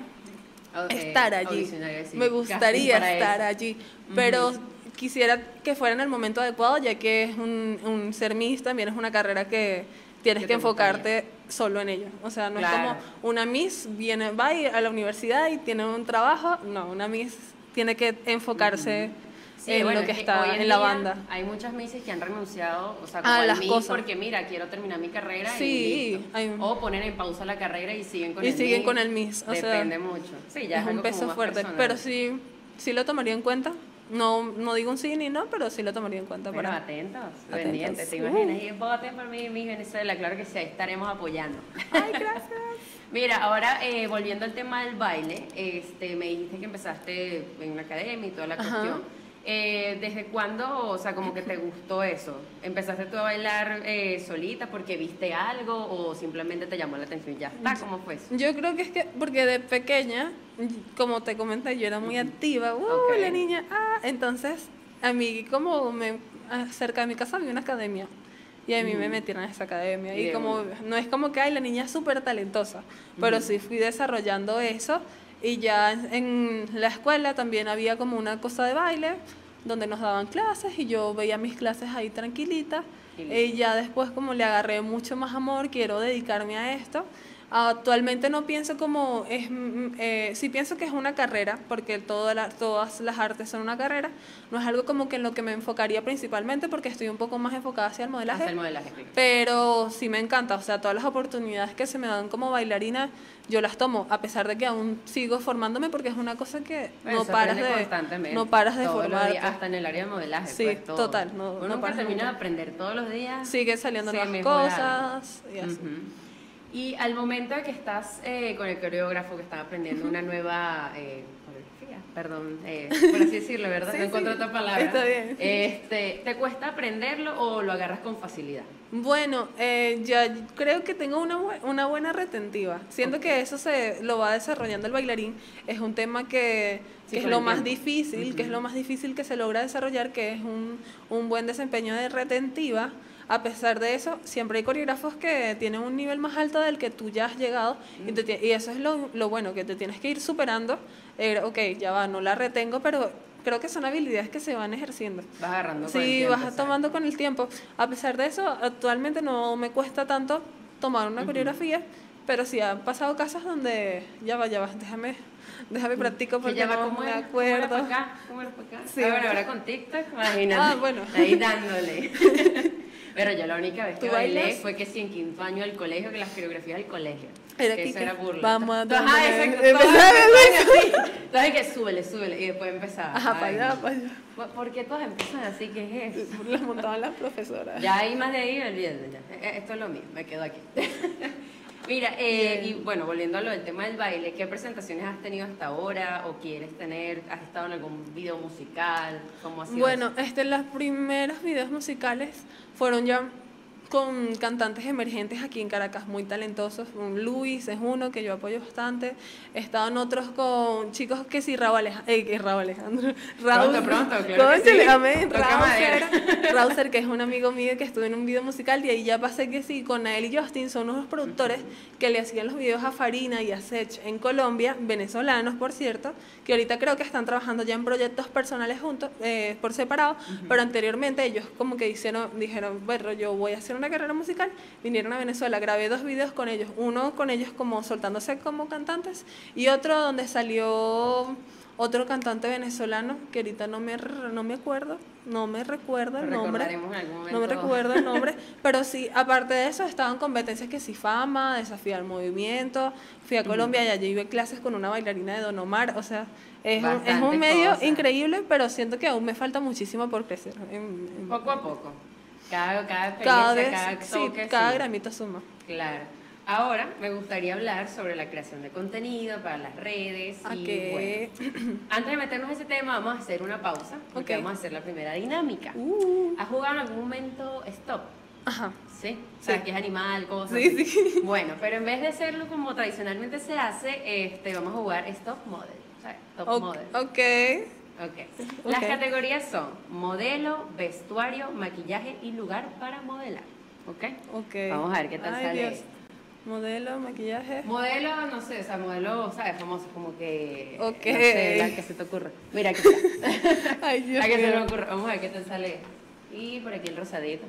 Ok, estar allí, sí, me gustaría estar eso. allí, pero quisiera que fuera en el momento adecuado, ya que es un, un ser Miss también es una carrera que tienes ¿Qué que gustaría? enfocarte solo en ella. O sea, no es Claro. como una Miss viene, va y- a la universidad y tiene un trabajo, no, una Miss tiene que enfocarse Sí, en bueno, lo que es está en, en la banda. Hay muchas misses que han renunciado, o sea, A como al las cosas. porque mira, quiero terminar mi carrera y, Sí, listo. hay- o poner en pausa la carrera y siguen con Y el siguen con el Miss, o sea, Depende mucho. Sí, ya es, es un peso fuerte, personal. pero sí, sí lo tomaría en cuenta. No, no digo un sí ni no, pero sí lo tomaría en cuenta. Bueno, para... atentos, Atentos. pendientes, ¿te Uh. imaginas? Y voten por mí, mi Venezuela, claro que sí, ahí estaremos apoyando. Ay, gracias. [laughs] Mira, ahora eh, volviendo al tema del baile, este, me dijiste que empezaste en una academia y toda la Ajá. cuestión. Eh, ¿Desde cuándo, o sea, como que te gustó eso? ¿Empezaste tú a bailar eh, solita porque viste algo o simplemente te llamó la atención y ya está? ¿Cómo fue eso? Yo creo que es que, porque de pequeña, como te comenté, yo era muy activa, ¡uh, Ok. la niña! Ah, entonces, a mí, como me, ah, cerca de mi casa había una academia. Y a mí me metieron a esa academia. Y Y como, no es como que, ay, la niña es súper talentosa, pero sí fui desarrollando eso. Y ya en- la escuela también había como una cosa de baile, donde nos daban clases y yo veía mis clases ahí tranquilita. Y ya después como le agarré mucho más amor, quiero dedicarme a esto. Actualmente no pienso como, es, mm, eh, sí pienso que es una carrera, porque toda la- todas las artes son una carrera, no es algo como que en lo que me enfocaría principalmente, porque estoy un poco más enfocada hacia el modelaje. Hacer modelaje. sí. Pero sí me encanta, o sea, todas las oportunidades que se me dan como bailarina, yo las tomo, a pesar de que aún sigo formándome, porque es una cosa que Bueno, no paras de, no paras de días, hasta en el área de modelaje. Sí, pues, todo. total, no- Uno no paras termina de aprender todos los días. Sigue saliendo nuevas cosas y así. Ujú. Y al momento de que estás eh, con el coreógrafo que está aprendiendo una nueva eh, coreografía, perdón, eh, [laughs] por así decirlo, ¿verdad? Sí, no encuentro sí, otra palabra. está bien. Este, ¿Te cuesta aprenderlo o lo agarras con facilidad? Bueno, eh, ya creo que tengo una, bue- una buena retentiva. Siento que eso se lo va desarrollando el bailarín. Es un tema que, Sí, que es lo más difícil, que es lo más difícil que se logra desarrollar, que es un, un buen desempeño de retentiva. A pesar de eso, siempre hay coreógrafos que tienen un nivel más alto del que tú ya has llegado y, te y eso es lo, lo bueno, que te tienes que ir superando. Eh, ok, ya va, no la retengo, pero creo que son habilidades que se van ejerciendo. Vas agarrando con el Sí, tiempo, vas exacto. tomando con el tiempo. A pesar de eso, actualmente no me cuesta tanto tomar una coreografía, pero sí han pasado casos donde ya va, ya va, déjame, déjame practico Que porque ya va, no ¿cómo me era? ¿Cómo era acuerdo. para acá? ¿Cómo era para acá? Sí. Ah, bueno, ahora con TikTok, imagínate. Ah, bueno. Ahí dándole. [laughs] Pero yo la única vez que ¿Tú bailé bailas? fue que sí, en quinto año del colegio, que las coreografías del colegio. Era que eso era burla. vamos a Ajá, exacto. Entonces que súbele, súbele. Y después empezaba. Ajá, para allá, para allá. ¿Por- ¿Por qué todas empiezan así? ¿Qué es eso? Las montaban las profesoras. Ya ahí más de ahí, olvídate ya. Eh, Esto es lo mío, me quedo aquí. [laughs] Mira, eh, y bueno, volviendo a lo del tema del baile, ¿qué presentaciones has tenido hasta ahora o quieres tener? ¿Has estado en algún video musical? ¿Cómo ha sido Bueno, eso? este, los primeros videos musicales fueron ya con cantantes emergentes aquí en Caracas muy talentosos. Luis es uno que yo apoyo bastante. Estaban otros con chicos que sí, Raúl Alejandro. Eh, Raúl Alejandro. Raúl, Pronto, pronto, claro que sí. amén. Rauser, Rauser, que es un amigo mío que estuvo en un video musical y ahí ya pasé que sí, con él y Justin son unos productores que le hacían los videos a Farina y a Sech en Colombia, venezolanos por cierto, que ahorita creo que están trabajando ya en proyectos personales juntos, eh, por separado, pero anteriormente ellos como que hicieron, dijeron, bueno, yo voy a hacer una carrera musical, vinieron a Venezuela, grabé dos videos con ellos, uno con ellos como soltándose como cantantes y otro donde salió otro cantante venezolano que ahorita no me, no me acuerdo, no me recuerdo el nombre. en No me recuerdo el nombre, [laughs] pero sí, aparte de eso, estaban competencias que sí, fama, desafiar movimiento. Fui a Colombia y allí tuve clases con una bailarina de Don Omar. O sea, es, un, es un medio increíble, pero siento que aún me falta muchísimo por crecer. en- en- Poco a poco. Cada, cada experiencia, cada cada, vez, sí, toque, cada sí. gramito suma. Claro. Ahora me gustaría hablar sobre la creación de contenido para las redes. ¿A y, bueno, antes de meternos a ese tema, vamos a hacer una pausa porque vamos a hacer la primera dinámica. Uh, ¿Has jugado en algún momento stop? ajá. ¿Sí? O sea, Sí. que es animal, cosas. Sí, sí. [laughs] Bueno, pero en vez de hacerlo como tradicionalmente se hace, este, vamos a jugar stop model. ¿sabes? Top Ok. model. ok. Ok. Las categorías son modelo, vestuario, maquillaje y lugar para modelar. ¿Ok? Ok. Vamos a ver qué tal Ay, sale Dios. Modelo, maquillaje. Modelo, no sé, o sea, modelo, ¿sabes? Famoso, como que. Ok. No sé, la que se te ocurra. Mira, aquí está. [laughs] Ay, Dios la que se mío. me ocurre. Vamos a ver qué tal sale. Y por aquí el rosadito.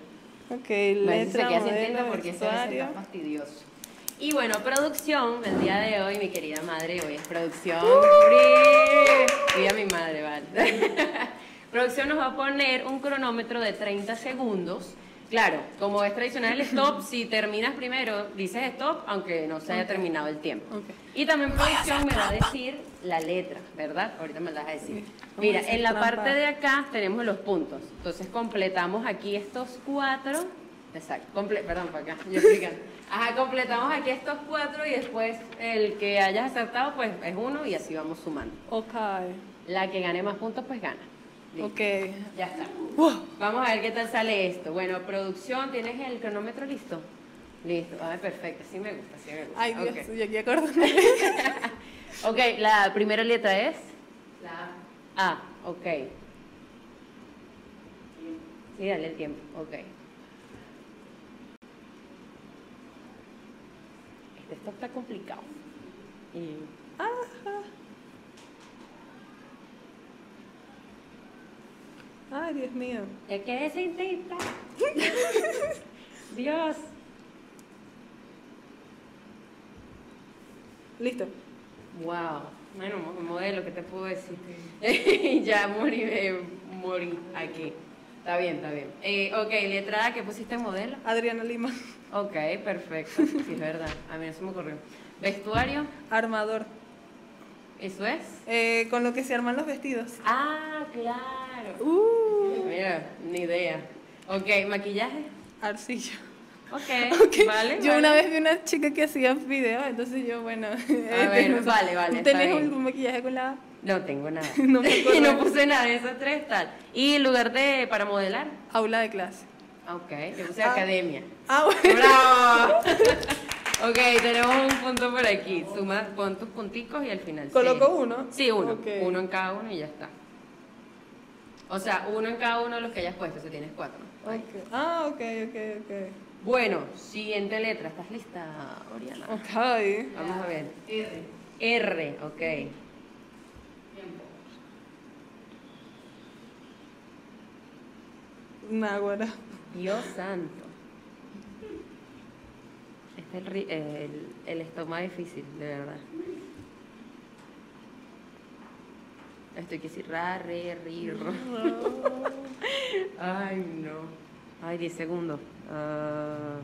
Ok, se letra, queda sin tinta modelo, porque fastidioso. Y bueno, producción, el día de hoy, mi querida madre, hoy es producción. ¡Pri! Viva mi madre, vale. [laughs] producción nos va a poner un cronómetro de 30 segundos Claro, como es tradicional el stop, [laughs] si terminas primero, dices stop, aunque no se haya Ok. terminado el tiempo. Ok. Y también producción me va a decir la letra, ¿verdad? Ahorita me la vas a decir. Mira, a en la trampa. parte de acá tenemos los puntos. Entonces completamos aquí estos cuatro. Exacto, comple perdón, para acá, yo explicando. Ajá, completamos aquí estos cuatro y después el que hayas acertado, pues es uno y así vamos sumando. Ok. La que gane más puntos, pues gana. Listo. Ok. Ya está. Vamos a ver qué tal sale esto. Bueno, producción, ¿tienes el cronómetro listo? Listo. Ay, perfecto. Sí me gusta, sí me gusta. Ay, Dios, Ok. yo aquí acordándome. [laughs] Ok, la primera letra es. La A. ok. Sí, dale el tiempo. Ok. Esto está complicado. Y- Ay, Dios mío. ¿De qué se intenta? [laughs] Dios. Listo. Wow. Bueno, mo- modelo, ¿qué te puedo decir? [laughs] ya morí, eh, morí aquí. Está bien, está bien. Eh, ok, letra A, ¿qué pusiste en modelo? Adriana Lima. Ok, perfecto. Sí, es verdad. A mí no se me ocurrió. Vestuario, Armador. ¿eso es? Eh, con lo que se arman los vestidos. Ah, claro. Uh. Mira, ni idea. Ok, maquillaje. Arcilla. Ok, [laughs] Ok. vale. yo vale. una vez vi una chica que hacía videos, entonces yo, bueno. [laughs] ver, vale, vale, está ¿Tenés un maquillaje con la A? No tengo nada. [laughs] No y no puse nada de esos tres tal. ¿Y lugar de para modelar? aula de clase? Ok, yo puse Ah. academia. Ah, bueno. ¡Bravo! [laughs] ok, tenemos un punto por aquí. Suma, pon tus punticos y al final. ¿Coloco uno? Sí, uno. Uno en cada uno y ya está. O sea, uno en cada uno de los que hayas puesto, si tienes cuatro. Ah, ok, ok, ok. Bueno, siguiente letra. ¿Estás lista, Oriana? Ok. Vamos a ver. R. R, ok. Náguara. Dios santo. Este es el, el, el estómago difícil, de verdad. Estoy que decir ra, re, ri, ro. [laughs] Ay, no. Ay, 10 segundos. Ah,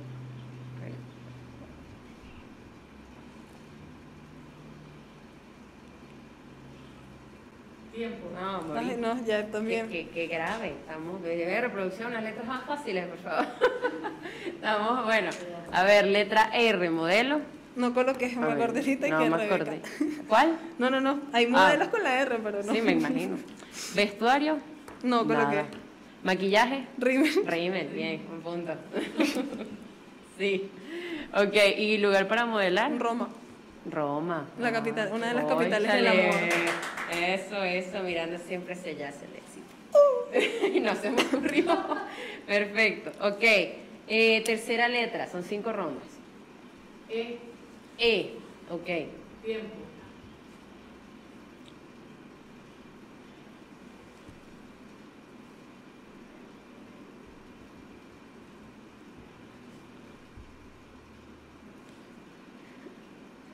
Tiempo. No, morí. Ay, no, ya Qué, también. qué- qué grave. Estamos. De de reproducción, unas letras más fáciles, por favor. [laughs] Estamos, bueno. A ver, letra R, modelo. No coloques una corderita y no que me Rebeca. [laughs] ¿Cuál? No, no, no. Hay Ah. modelos con la R, pero no. Sí, me imagino. [laughs] Vestuario. No, coloqué. Nada. Maquillaje. Rímel. Rímel, bien, un punto. sí. Ok, ¿y lugar para modelar? Roma. Roma. La capital- una de las capitales del Cónchale. amor. Eso, eso, mirando siempre hacia allá hacia el éxito. [laughs] y no se me ocurrió. Perfecto. Ok. eh, tercera letra, son cinco rondas. E. E. Ok. Tiempo.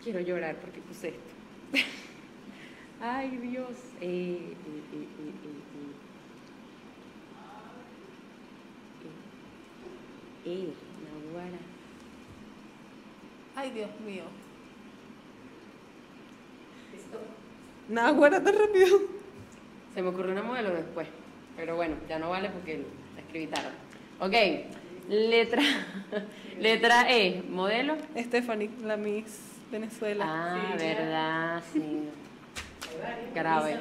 Quiero llorar porque puse esto. [laughs] Ay, Dios. Eh, eh, eh, eh, eh, eh. Eh, Nahuara. Ay, Dios mío. Esto. Náguara, tan rápido. Se me ocurrió una modelo después. Pero bueno, ya no vale porque la escribí tarde. Ok. Letra, [laughs] letra E, modelo. Stephanie, la Miss Venezuela. Ah, verdad, sí. Grave.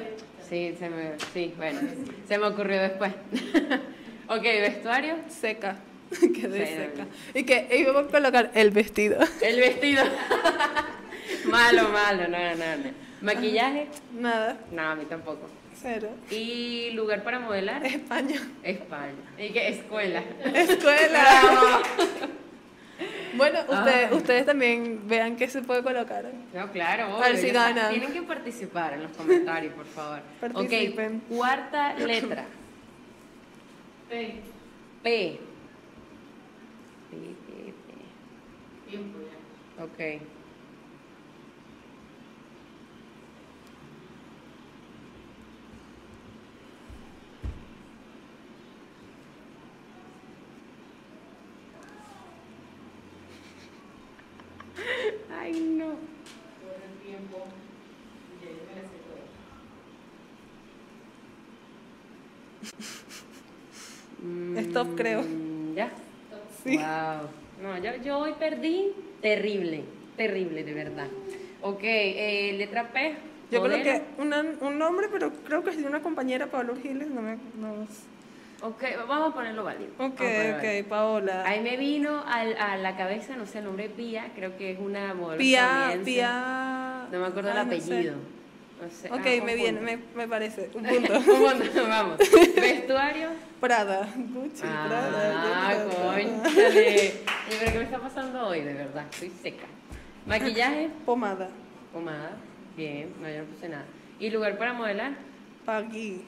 Sí, se me, sí, bueno, se me ocurrió después. [laughs] ok, vestuario. Seca. [laughs] Quedé Sí, seca. Y que iba a colocar el vestido. El vestido. [laughs] malo, malo, no, no, no. Maquillaje. Nada. No, a mí tampoco. Cero. ¿Y lugar para modelar? España. España. ¿Y qué? Escuela. Escuela. Bravo. Bueno, ustedes, Ay. ustedes también vean qué se puede colocar. No, claro, A ver obvio, si ganan. Tienen que participar en los comentarios, por favor. [laughs] Participen. Ok, cuarta letra. P. P. P, P, P. Tiempo ya. Ok. Ay, no. Ya yo me la sé todo. Stop, mm, creo. ¿Ya? Sí. Wow. No, yo, yo hoy perdí terrible, terrible, de verdad. Ok, eh, letra P. Yo creo que una, un nombre, pero creo que es de una compañera, Pablo Giles, no me... No, Ok, vamos a ponerlo válido. Ok, a ponerlo válido. ok, Paola. Ahí me vino al- a la cabeza, no sé el nombre, Pía, creo que es una modelo Pia. Pia... No me acuerdo el Ay, no sé. apellido. No sé. Ok, Ah, me viene, me, me parece. Un [laughs] punto. Un punto, vamos. [laughs] Vestuario. Prada, Gucci, Prada. Ah, Prada. conchale. Yo creo que me está pasando hoy, de verdad. Estoy seca. Maquillaje, [laughs] Pomada, pomada. Bien, no, yo no puse nada. ¿Y lugar para modelar? Pagui.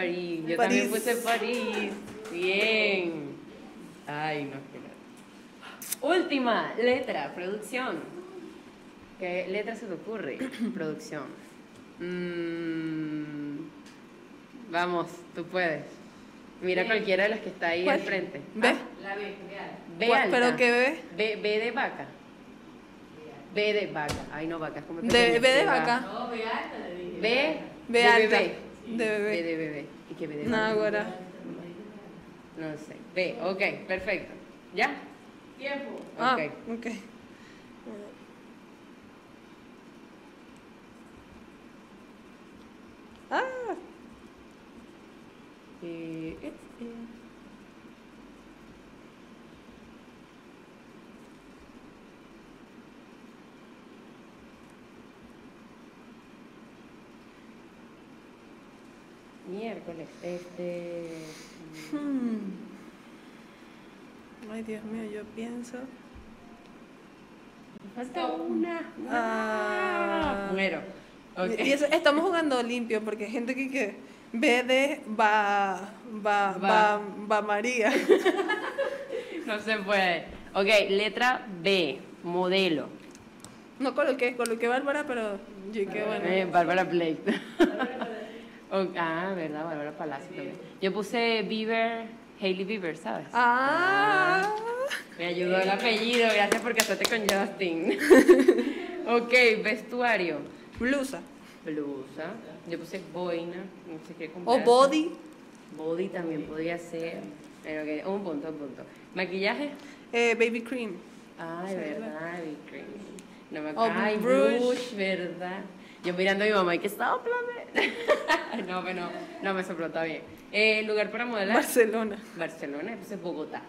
París. Yo París. también puse París. Bien. Ay, no, nada. Última letra, producción. ¿Qué letra se te ocurre? [coughs] producción. Mm, vamos, tú puedes. Mira cualquiera de las que está ahí ¿Cuál? al frente. ¿B? Ah, la B, B alta. ¿Pero qué B? B, B de vaca. B de vaca. Ay, no, vaca es como De, pequeña. B de va- vaca. B, B alta. bebé. De bebé. B de bebé. ¿Y qué B de No, ahora. No sé. B, ok, perfecto. ¿Ya? Tiempo. Ah, Ok. ok. Ah, Eh, eh, Miércoles, este. hmm. Ay, Dios mío, yo pienso. Falta una. Ah. Ok. Y eso, estamos jugando limpio porque hay gente que, que ve de va, va, Va. va, va María. [laughs] No se puede. Ok, letra B, modelo. No coloqué, coloqué Bárbara, pero yo qué bueno. Eh, Bárbara Blake. [laughs] Ok, ah, verdad, Bárbara Palacio también. Yo puse Bieber, Hailey Bieber, ¿sabes? Ah, Me ayudó el apellido, gracias por casarte con Justin. [laughs] ok, vestuario. blusa. Blusa. Yo puse boina, no sé qué O comprar. body. Body también podría ser. Pero que, un punto, un punto. Maquillaje. eh, baby cream. Ay, verdad, Ivy cream. No me O Ay, Brush. Brush, verdad. Yo mirando a mi mamá, ¿y está soplame? [laughs] no, pero no, no me sopló, está bien. Eh, lugar para modelar. Barcelona. Barcelona, entonces Bogotá.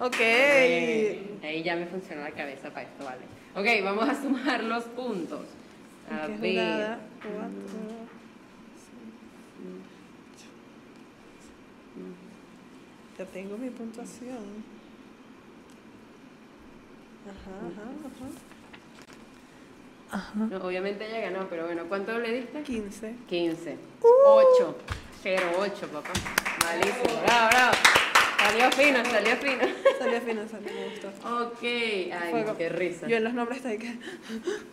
Ok. Eh, ahí ya me funcionó la cabeza para esto, vale. Ok, vamos a sumar los puntos. A ¿Qué ver. jugada? Cuatro. Ya tengo mi puntuación. Ajá, ajá, ajá. No, obviamente ella ganó, pero bueno, ¿cuánto le diste? 15. 15. Uh. 8. 0, 8, papá. Malísimo. Bravo, bravo. Salió fino, salió fino. Salió fino, salió, me gustó. ok. Ay, qué risa. Yo en los nombres estoy que...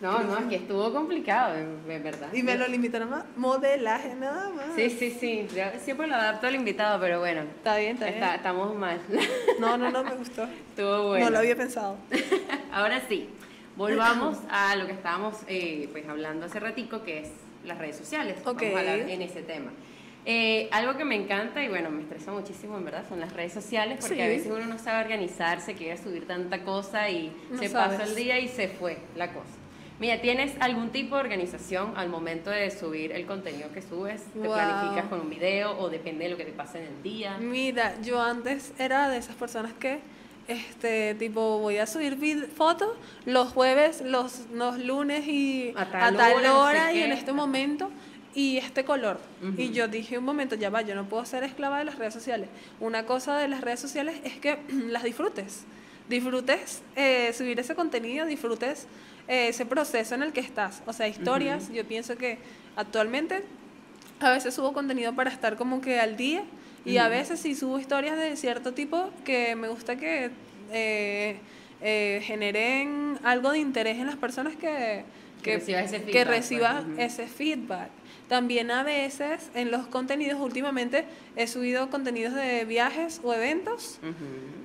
No, no, es que estuvo complicado, en, verdad. Y me lo limitaron a modelaje nada más. Sí, sí, sí. Yo siempre lo adapto al invitado, pero bueno. Está bien, está bien. está- estamos mal. No, no, no, me gustó. [laughs] Estuvo bueno. No lo había pensado. [laughs] Ahora sí, volvamos a lo que estábamos eh, pues, hablando hace ratico, que es las redes sociales. Ok. Vamos a hablar en ese tema. Eh, algo que me encanta y bueno, me estresa muchísimo en verdad son las redes sociales porque Sí. a veces uno no sabe organizarse, quiere subir tanta cosa y No se sabes. pasó el día y se fue la cosa. Mira, ¿tienes algún tipo de organización al momento de subir el contenido que subes? ¿Te Wow. planificas con un video o depende de lo que te pase en el día? Mira, yo antes era de esas personas que, este, tipo, voy a subir fotos los jueves, los, los lunes y A a tal tal, hora, no sé hora y qué. en este momento y este color. Ujú. Y yo dije un momento, ya va, yo no puedo ser esclava de las redes sociales. Una cosa de las redes sociales es que [clears throat] las disfrutes. Disfrutes eh, subir ese contenido, disfrutes eh, ese proceso en el que estás. O sea, historias, yo pienso que actualmente a veces subo contenido para estar como que al día y a veces sí subo historias de cierto tipo que me gusta que eh, eh, generen algo de interés en las personas que, Que reciba ese que feedback, reciba pues, ese feedback. También a veces en los contenidos, últimamente he subido contenidos de viajes o eventos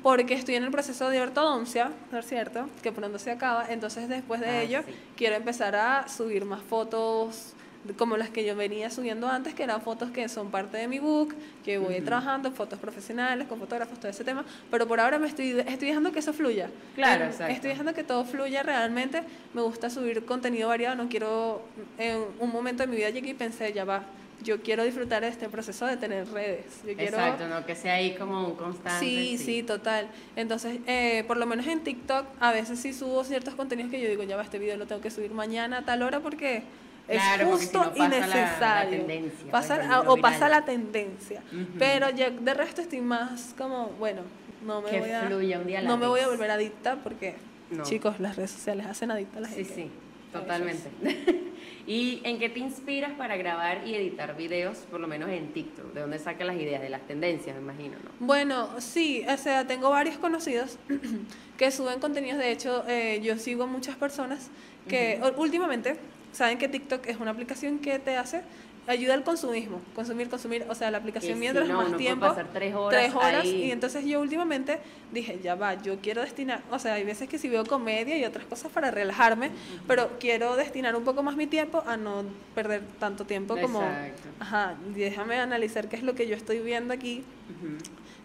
porque estoy en el proceso de ortodoncia, ¿no es cierto? Que pronto se acaba. Entonces, después de Ah, ello, sí. quiero empezar a subir más fotos como las que yo venía subiendo antes, que eran fotos que son parte de mi book, que voy trabajando, fotos profesionales, con fotógrafos, todo ese tema, pero por ahora me estoy, estoy dejando que eso fluya. Claro, Eh, exacto. Estoy dejando que todo fluya realmente, me gusta subir contenido variado, no quiero, en un momento de mi vida llegué y pensé, ya va, yo quiero disfrutar de este proceso de tener redes, yo quiero... Exacto, no que sea ahí como un constante. Sí, sí, total. Entonces, eh, por lo menos en TikTok, a veces sí subo ciertos contenidos que yo digo, ya va, este video lo tengo que subir mañana a tal hora porque es si justo no y la- la necesario. tendencia, Pasa- pues, a- o pasa la tendencia. Pero ya de resto estoy más como, bueno, no me Que voy a... fluya un día a la no me voy a volver adicta porque, No. chicos, las redes sociales hacen adicta a la Sí, gente. sí, A totalmente. [laughs] ¿Y en qué te inspiras para grabar y editar videos, por lo menos en TikTok? ¿De dónde sacas las ideas? De las tendencias, me imagino, ¿no? Bueno, sí, o sea, tengo varios conocidos [clears throat] que suben contenidos. De hecho, eh, yo sigo a muchas personas que últimamente saben que TikTok es una aplicación que te hace ayuda al consumismo, consumir, consumir, o sea, la aplicación Que mientras si no, más tiempo, pasar tres horas tres horas, ahí. y entonces yo últimamente dije, ya va, yo quiero destinar, o sea, hay veces que si veo comedia y otras cosas para relajarme, pero quiero destinar un poco más mi tiempo a no perder tanto tiempo como, Exacto. ajá, déjame analizar qué es lo que yo estoy viendo aquí.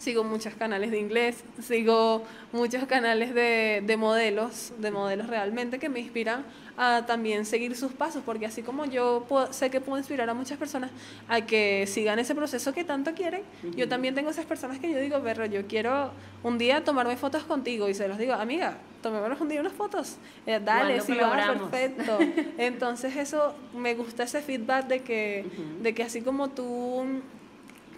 Sigo muchos canales de inglés, sigo muchos canales de, de modelos, de modelos realmente que me inspiran a también seguir sus pasos, porque así como yo puedo- sé que puedo inspirar a muchas personas a que sigan ese proceso que tanto quieren, yo también tengo esas personas que yo digo, perro, yo quiero un día tomarme fotos contigo y se los digo, amiga, tomémonos un día unas fotos, Eh, dale, ¿Cuándo sí, va, colaboramos? perfecto. [laughs] Entonces eso, me gusta ese feedback de que, Ujú. de que así como tú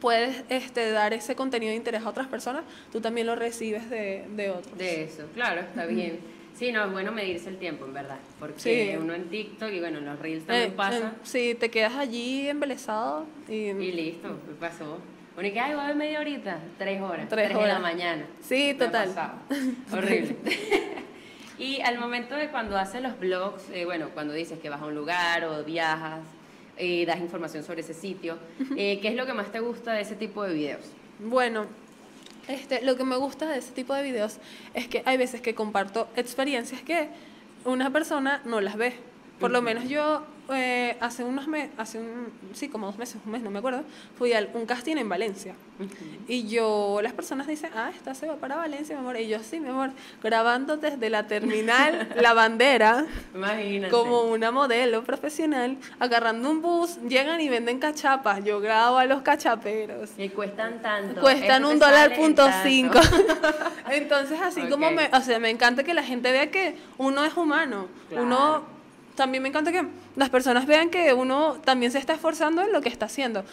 puedes este, dar ese contenido de interés a otras personas, tú también lo recibes de, de otros. De eso, claro, está bien. Sí, no, es bueno medirse el tiempo, en verdad. Porque Sí. uno en TikTok y bueno, en los Reels Eh, también eh, pasa. sí, te quedas allí embelesado y... Y listo, me pasó. Bueno, y que, ay, voy a ver media horita, tres horas, Tres tres, de la horas. mañana. Sí, total. [laughs] Horrible. [laughs] y al momento de cuando haces los blogs, eh, bueno, cuando dices que vas a un lugar o viajas y das información sobre ese sitio, eh, ¿qué es lo que más te gusta de ese tipo de videos? Bueno, este, lo que me gusta de ese tipo de videos es que hay veces que comparto experiencias que una persona no las ve. Por lo menos yo eh, hace unos meses, hace un, sí, como dos meses, un mes, no me acuerdo, fui a un casting en Valencia. Y yo, las personas dicen, ah, esta se va para Valencia, mi amor. Y yo, sí, mi amor, grabando desde la terminal [laughs] La Bandera, Imagínate. como una modelo profesional, agarrando un bus, llegan y venden cachapas. Yo grabo a los cachaperos. Y cuestan tanto. Cuestan un dólar punto cinco. [laughs] Entonces, así como me, o sea, me encanta que la gente vea que uno es humano. Claro. Uno también me encanta que las personas vean que uno también se está esforzando en lo que está haciendo.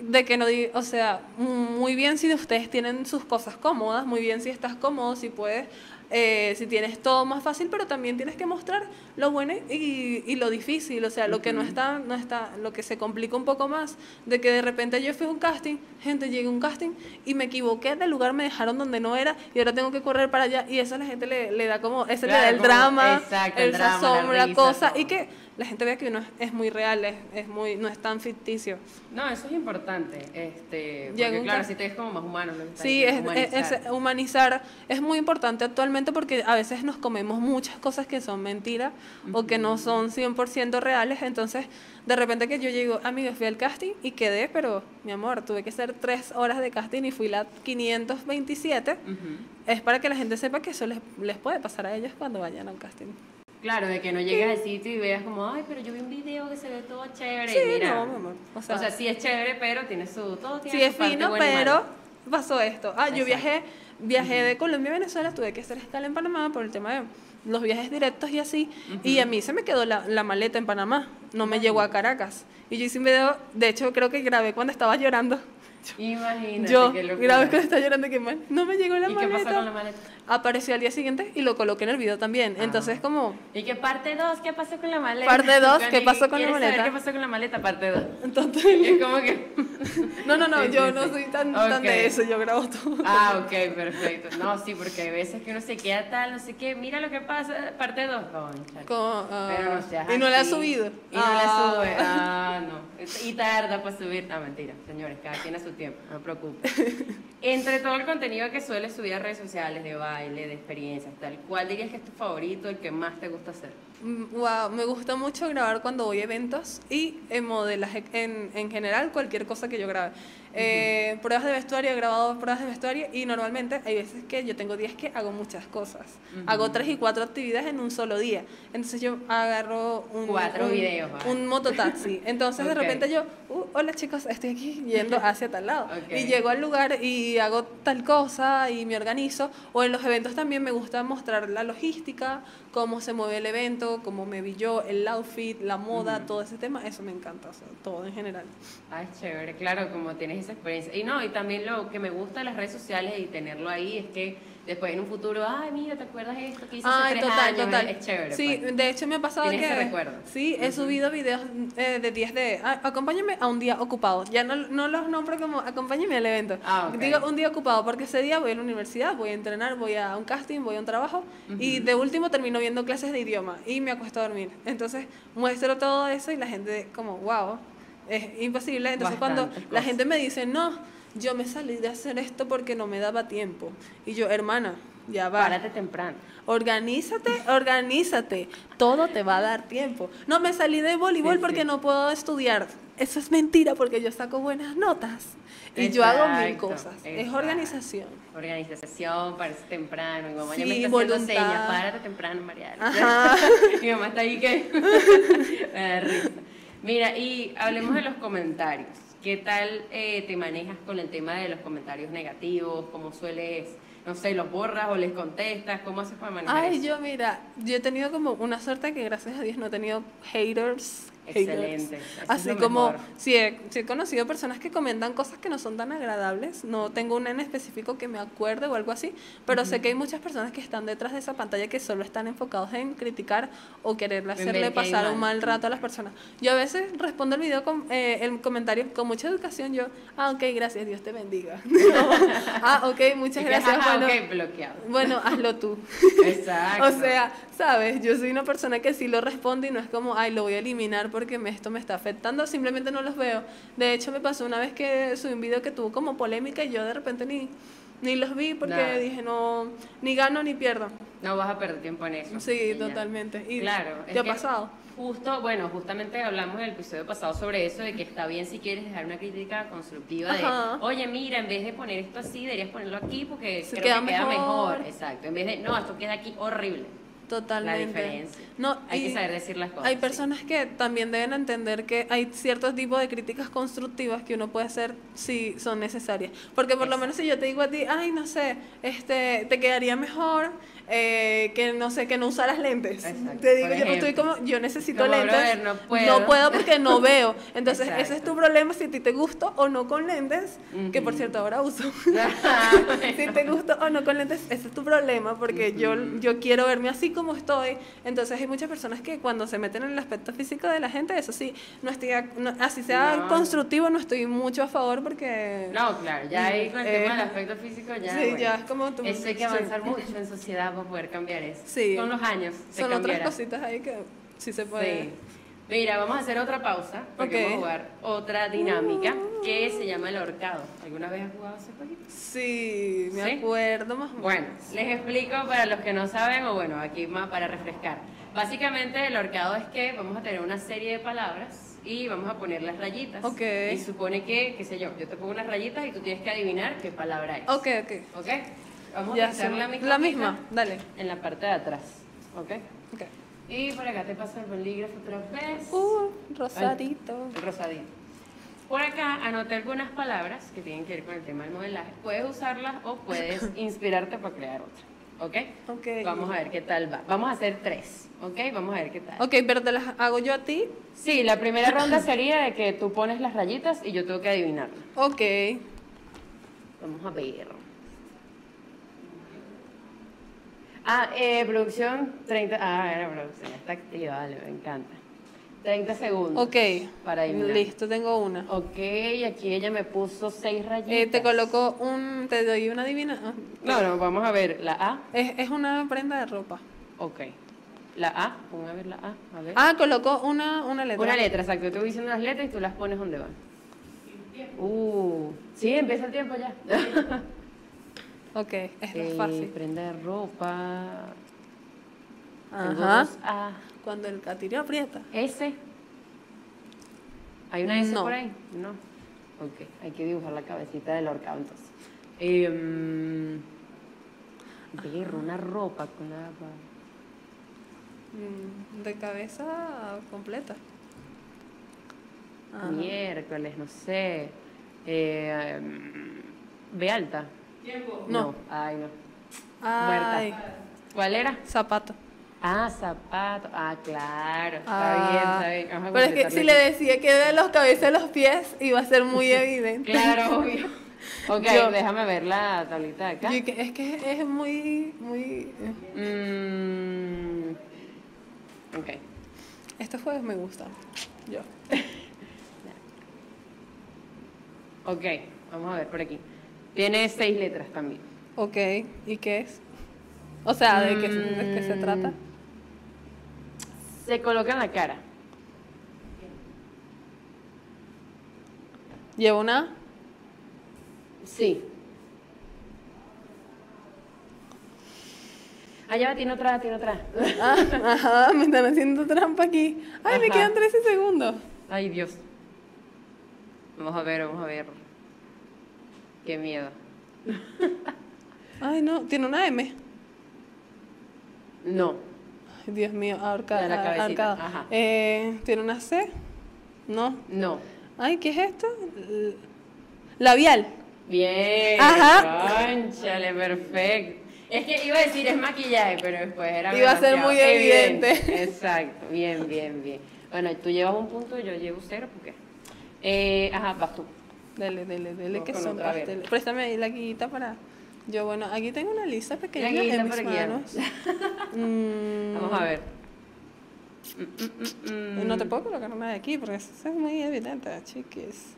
De que no o sea, muy bien si ustedes tienen sus cosas cómodas, muy bien si estás cómodo, si puedes, eh, si tienes todo más fácil, pero también tienes que mostrar lo bueno y, y lo difícil, o sea, lo que no está, no está, lo que se complica un poco más, de que de repente yo fui a un casting, gente, llegué a un casting y me equivoqué del lugar, me dejaron donde no era y ahora tengo que correr para allá y eso a la gente le, le da como, ese le Claro, da el como- drama, exacto, el el drama, la sazón, la, risa, cosa todo. y que la gente vea que uno es, es muy real, es, es muy, no es tan ficticio. No, eso es importante. Este, porque claro, si te ves como más humano. lo que Sí, humanizar. es- humanizar es muy importante actualmente porque a veces nos comemos muchas cosas que son mentiras o que no son 100% reales. Entonces, de repente que yo llego, amigo, fui al casting y quedé, pero mi amor, tuve que hacer tres horas de casting y fui la 527. Ujú. Es para que la gente sepa que eso les, les puede pasar a ellos cuando vayan a un casting. Claro, de que no llegues al sitio y veas como, ay, pero yo vi un video que se ve todo chévere. Sí, y mira, no, mi amor. O O sea, sea, sí es chévere, pero tiene su. Todo tiene Sí, es fino, pero pasó esto. Ah, yo Exacto. viajé, viajé de Colombia a Venezuela, tuve que hacer escala en Panamá por el tema de los viajes directos y así. Y a mí se me quedó la, la maleta en Panamá, no me llegó a Caracas. Y yo hice un video, de hecho creo que grabé cuando estaba llorando. Imagínate. yo grabé cuando estaba llorando, que mal, no me llegó la ¿Y qué maleta. pasó con la maleta? Apareció al día siguiente y lo coloqué en el video también. Ah. Entonces como... ¿Y qué parte 2? ¿Qué pasó con la maleta? Parte dos, ¿qué Cuando pasó con la ¿quieres saber maleta? ¿Qué pasó con la maleta? Parte 2. Entonces, [laughs] Es como que. [laughs] no, no, no, Sí, yo sí, no sí. soy tan, tan Ok. de eso, yo grabo todo. Ah, ok, perfecto. No, sí, porque hay veces que uno se queda tal, no sé qué. Mira lo que pasa, parte 2. Concha. Como, ah, Pero no seas y no la ha subido. Y no Ah. la sube. Ah, [laughs] no. Y tarda para subir. No, mentira, señores, cada quien a su tiempo, no te preocupes. Entre todo el contenido que sueles subir a redes sociales, de baile, de experiencias, tal, ¿cuál dirías que es tu favorito, el que más te gusta hacer? Mm, Wow, me gusta mucho grabar cuando voy a eventos y en modelaje en, en general cualquier cosa que yo grabe. Eh, pruebas de vestuario, he grabado pruebas de vestuario y normalmente hay veces que yo tengo días que hago muchas cosas. Hago tres y cuatro actividades en un solo día. Entonces yo agarro un, Cuatro un, videos, ¿vale? un mototaxi. Entonces [laughs] Ok. de repente yo, "Uh, hola chicos, estoy aquí yendo [laughs] hacia tal lado. Ok. Y llego al lugar y hago tal cosa y me organizo. O en los eventos también me gusta mostrar la logística, cómo se mueve el evento, cómo me vi yo, el outfit, la moda, todo ese tema. Eso me encanta, o sea, todo en general. Ah, es chévere, claro, como tienes esa experiencia. Y no, y también lo que me gusta de las redes sociales y tenerlo ahí es que después en un futuro, ay, mira, ¿te acuerdas esto que hice hace tres total, años? total. Es chévere. Sí, pues. de hecho me ha pasado Tienes que. ese recuerdo. Sí, he subido videos eh, de días de. "Ah, acompáñame a un día ocupado. Ya no, no los nombro como acompáñame al evento. Ah, ok. Digo un día ocupado porque ese día voy a la universidad, voy a entrenar, voy a un casting, voy a un trabajo y de último termino viendo clases de idioma y me acuesto a dormir. Entonces muestro todo eso y la gente, como, wow, es imposible. Entonces cuando la gente me dice, no, yo me salí de hacer esto porque no me daba tiempo. Y yo, hermana, ya va. Párate temprano. Organízate, organízate. Todo te va a dar tiempo. No me salí de voleibol Sí, porque sí. no puedo estudiar. Eso es mentira porque yo saco buenas notas. Y yo hago mil Exacto, cosas. Es organización. Organización, pararse temprano. Mi mamá ya Sí, me está haciendo voluntad. señas, párate temprano, Mariana. [laughs] Mi mamá está ahí que [laughs] [laughs] me da risa. Mira, y hablemos de los comentarios. ¿Qué tal eh, te manejas con el tema de los comentarios negativos? ¿Cómo sueles, no sé, los borras o les contestas? ¿Cómo haces para manejar Ay, eso? yo mira, yo he tenido como una suerte que gracias a Dios no he tenido haters. Excelente, eso es Así como, sí he, sí he conocido personas que comentan cosas que no son tan agradables. No tengo una en específico que me acuerde o algo así, pero sé que hay muchas personas que están detrás de esa pantalla que solo están enfocados en criticar o quererle hacerle pasar un mal. rato a las personas. Yo a veces respondo el video con eh, el comentario con mucha educación. Yo, ah, ok, gracias, Dios te bendiga. [laughs] ah, ok, muchas que, gracias. jaja, bueno, ok, bloqueado. bueno, hazlo tú. [laughs] Exacto. O sea, sabes, yo soy una persona que sí lo responde y no es como, ay, lo voy a eliminar porque me- esto me está afectando, simplemente no los veo. De hecho, me pasó una vez que subí un video que tuvo como polémica y yo de repente ni, ni los vi porque Nada. dije, no, ni gano ni pierdo. No vas a perder tiempo en eso. Sí, Y totalmente. Y claro. ¿Te ha pasado? Justo, bueno, justamente hablamos en el episodio pasado sobre eso, de que está bien si quieres dejar una crítica constructiva Ajá. de, oye, mira, en vez de poner esto así, deberías ponerlo aquí porque Se creo queda que queda mejor. mejor. Exacto. En vez de, no, esto queda aquí horrible. Totalmente. La diferencia. No, Hay que saber decir las cosas. Hay sí. personas que también deben entender que hay ciertos tipos de críticas constructivas que uno puede hacer si son necesarias. Porque por lo menos si yo te digo a ti, ay, no sé, este, te quedaría mejor eh, que no sé, que no usaras lentes. Exacto, Te digo, yo estoy como, yo necesito Como, lentes. brother, no puedo. puedo porque no [laughs] veo. Entonces, ese es Exacto. tu problema si a ti te gusta o no con lentes, que por cierto ahora uso. [laughs] [laughs] si te gusta o no con lentes, ese es tu problema, porque yo, yo quiero verme así como estoy. Entonces hay muchas personas que cuando se meten en el aspecto físico de la gente, eso sí, no estoy, a- no- así sea No. constructivo, no estoy mucho a favor porque... No, claro, ya ahí con el Eh, tema del aspecto físico ya. sí, bueno. ya es como tú- Eso hay que sí. avanzar mucho en sociedad poder cambiar eso. Sí. Con los años. se Son otras cambiará. cositas ahí que sí se puede... Sí. Mira, vamos a hacer otra pausa porque Ok. vamos a jugar otra dinámica que se llama el ahorcado. ¿Alguna vez has jugado ese jueguito? Sí, me ¿Sí? acuerdo más o menos. Bueno, les explico para los que no saben o bueno, aquí más para refrescar. Básicamente el ahorcado es que vamos a tener una serie de palabras y vamos a poner las rayitas. Ok. Y supone que, qué sé yo, yo te pongo unas rayitas y tú tienes que adivinar qué palabra es. Ok, ok. ¿Ok? Vamos Ya a hacer la misma. La misma, dale. En la parte de atrás. ¿Ok? Ok. Y por acá te paso el bolígrafo otra vez. Uh, rosadito. Rosadito. Por acá anoté algunas palabras que tienen que ver con el tema del modelaje. Puedes usarlas o puedes [coughs] inspirarte para crear otra. ¿Ok? Ok. Vamos a ver qué tal va. Vamos a hacer tres. ¿Ok? Vamos a ver qué tal. Ok, pero te las hago yo a ti. Sí, la primera ronda sería de que tú pones las rayitas y yo tengo que adivinarlo. Ok. Vamos a ver. Ah, eh, producción 30. Ah, era producción. Está activa, vale, me encanta. 30 segundos. Ok. Para adivinar. Listo, tengo una. Ok, aquí ella me puso seis rayitas. Eh, te coloco un. Te doy una divina. ah, No, no, vamos a ver. La A. Es, es una prenda de ropa. Ok. La A. Vamos a ver la A. A ver. Ah, coloco una, una letra. Una letra, exacto. Yo te voy diciendo las letras y tú las pones donde van. Uh, sí, empieza el tiempo ya. [laughs] Ok, es más Eh, fácil. Prenda de ropa. Ajá. dos A. Cuando el catirio aprieta. S. ¿Hay una S No. por ahí? No. Ok, hay que dibujar la cabecita del ahorcado entonces. Eh, una ropa con la... Mm, De cabeza completa. Ajá. Miércoles, no sé. Eh, em, B alta. No. Ay, no. Ay, Muerta. ¿Cuál era? zapato. Ah, zapato. Ah, claro. Está Ah, bien, está bien. Vamos a Pero es que si le decía que de los cabezas de los pies iba a ser muy [laughs] evidente. Claro, obvio. [laughs] Ok, Yo- déjame ver la tablita de acá. Que- es que es muy, muy... Mm, ok. Estos juegos me gustan. Yo. [laughs] Ok, vamos a ver por aquí. Tiene seis letras también. Ok, ¿y qué es? O sea, ¿de qué, de qué se Mm. trata? Se coloca en la cara. ¿Lleva una? Sí. Allá va, tiene otra, tiene otra. [laughs] Ah, ajá, me están haciendo trampa aquí. Ay, me quedan 13 segundos. Ay, Dios. Vamos a ver, vamos a ver. Qué miedo. Ay, no, tiene una M. No. Ay, Dios mío, ahorca- La de la cabecita, ahorcada. ajá. Eh, ¿Tiene una C? No. No. Ay, ¿qué es esto? Labial. Bien. Ajá. Cónchale, perfecto. Es que iba a decir es maquillaje, pero después era Iba a ser muy evidente. Exacto. Bien, bien, bien. Bueno, tú llevas un punto y yo llevo cero, ¿por qué? Eh, ajá, vas tú. Dele, dele, dele, que son pasteles. Préstame ahí la guita para... Yo, bueno, aquí tengo una lista pequeña en mis manos. [laughs] Mm, Vamos a ver. Mm, mm, mm, mm. No te puedo colocar una de aquí porque eso es muy evidente, chiquis.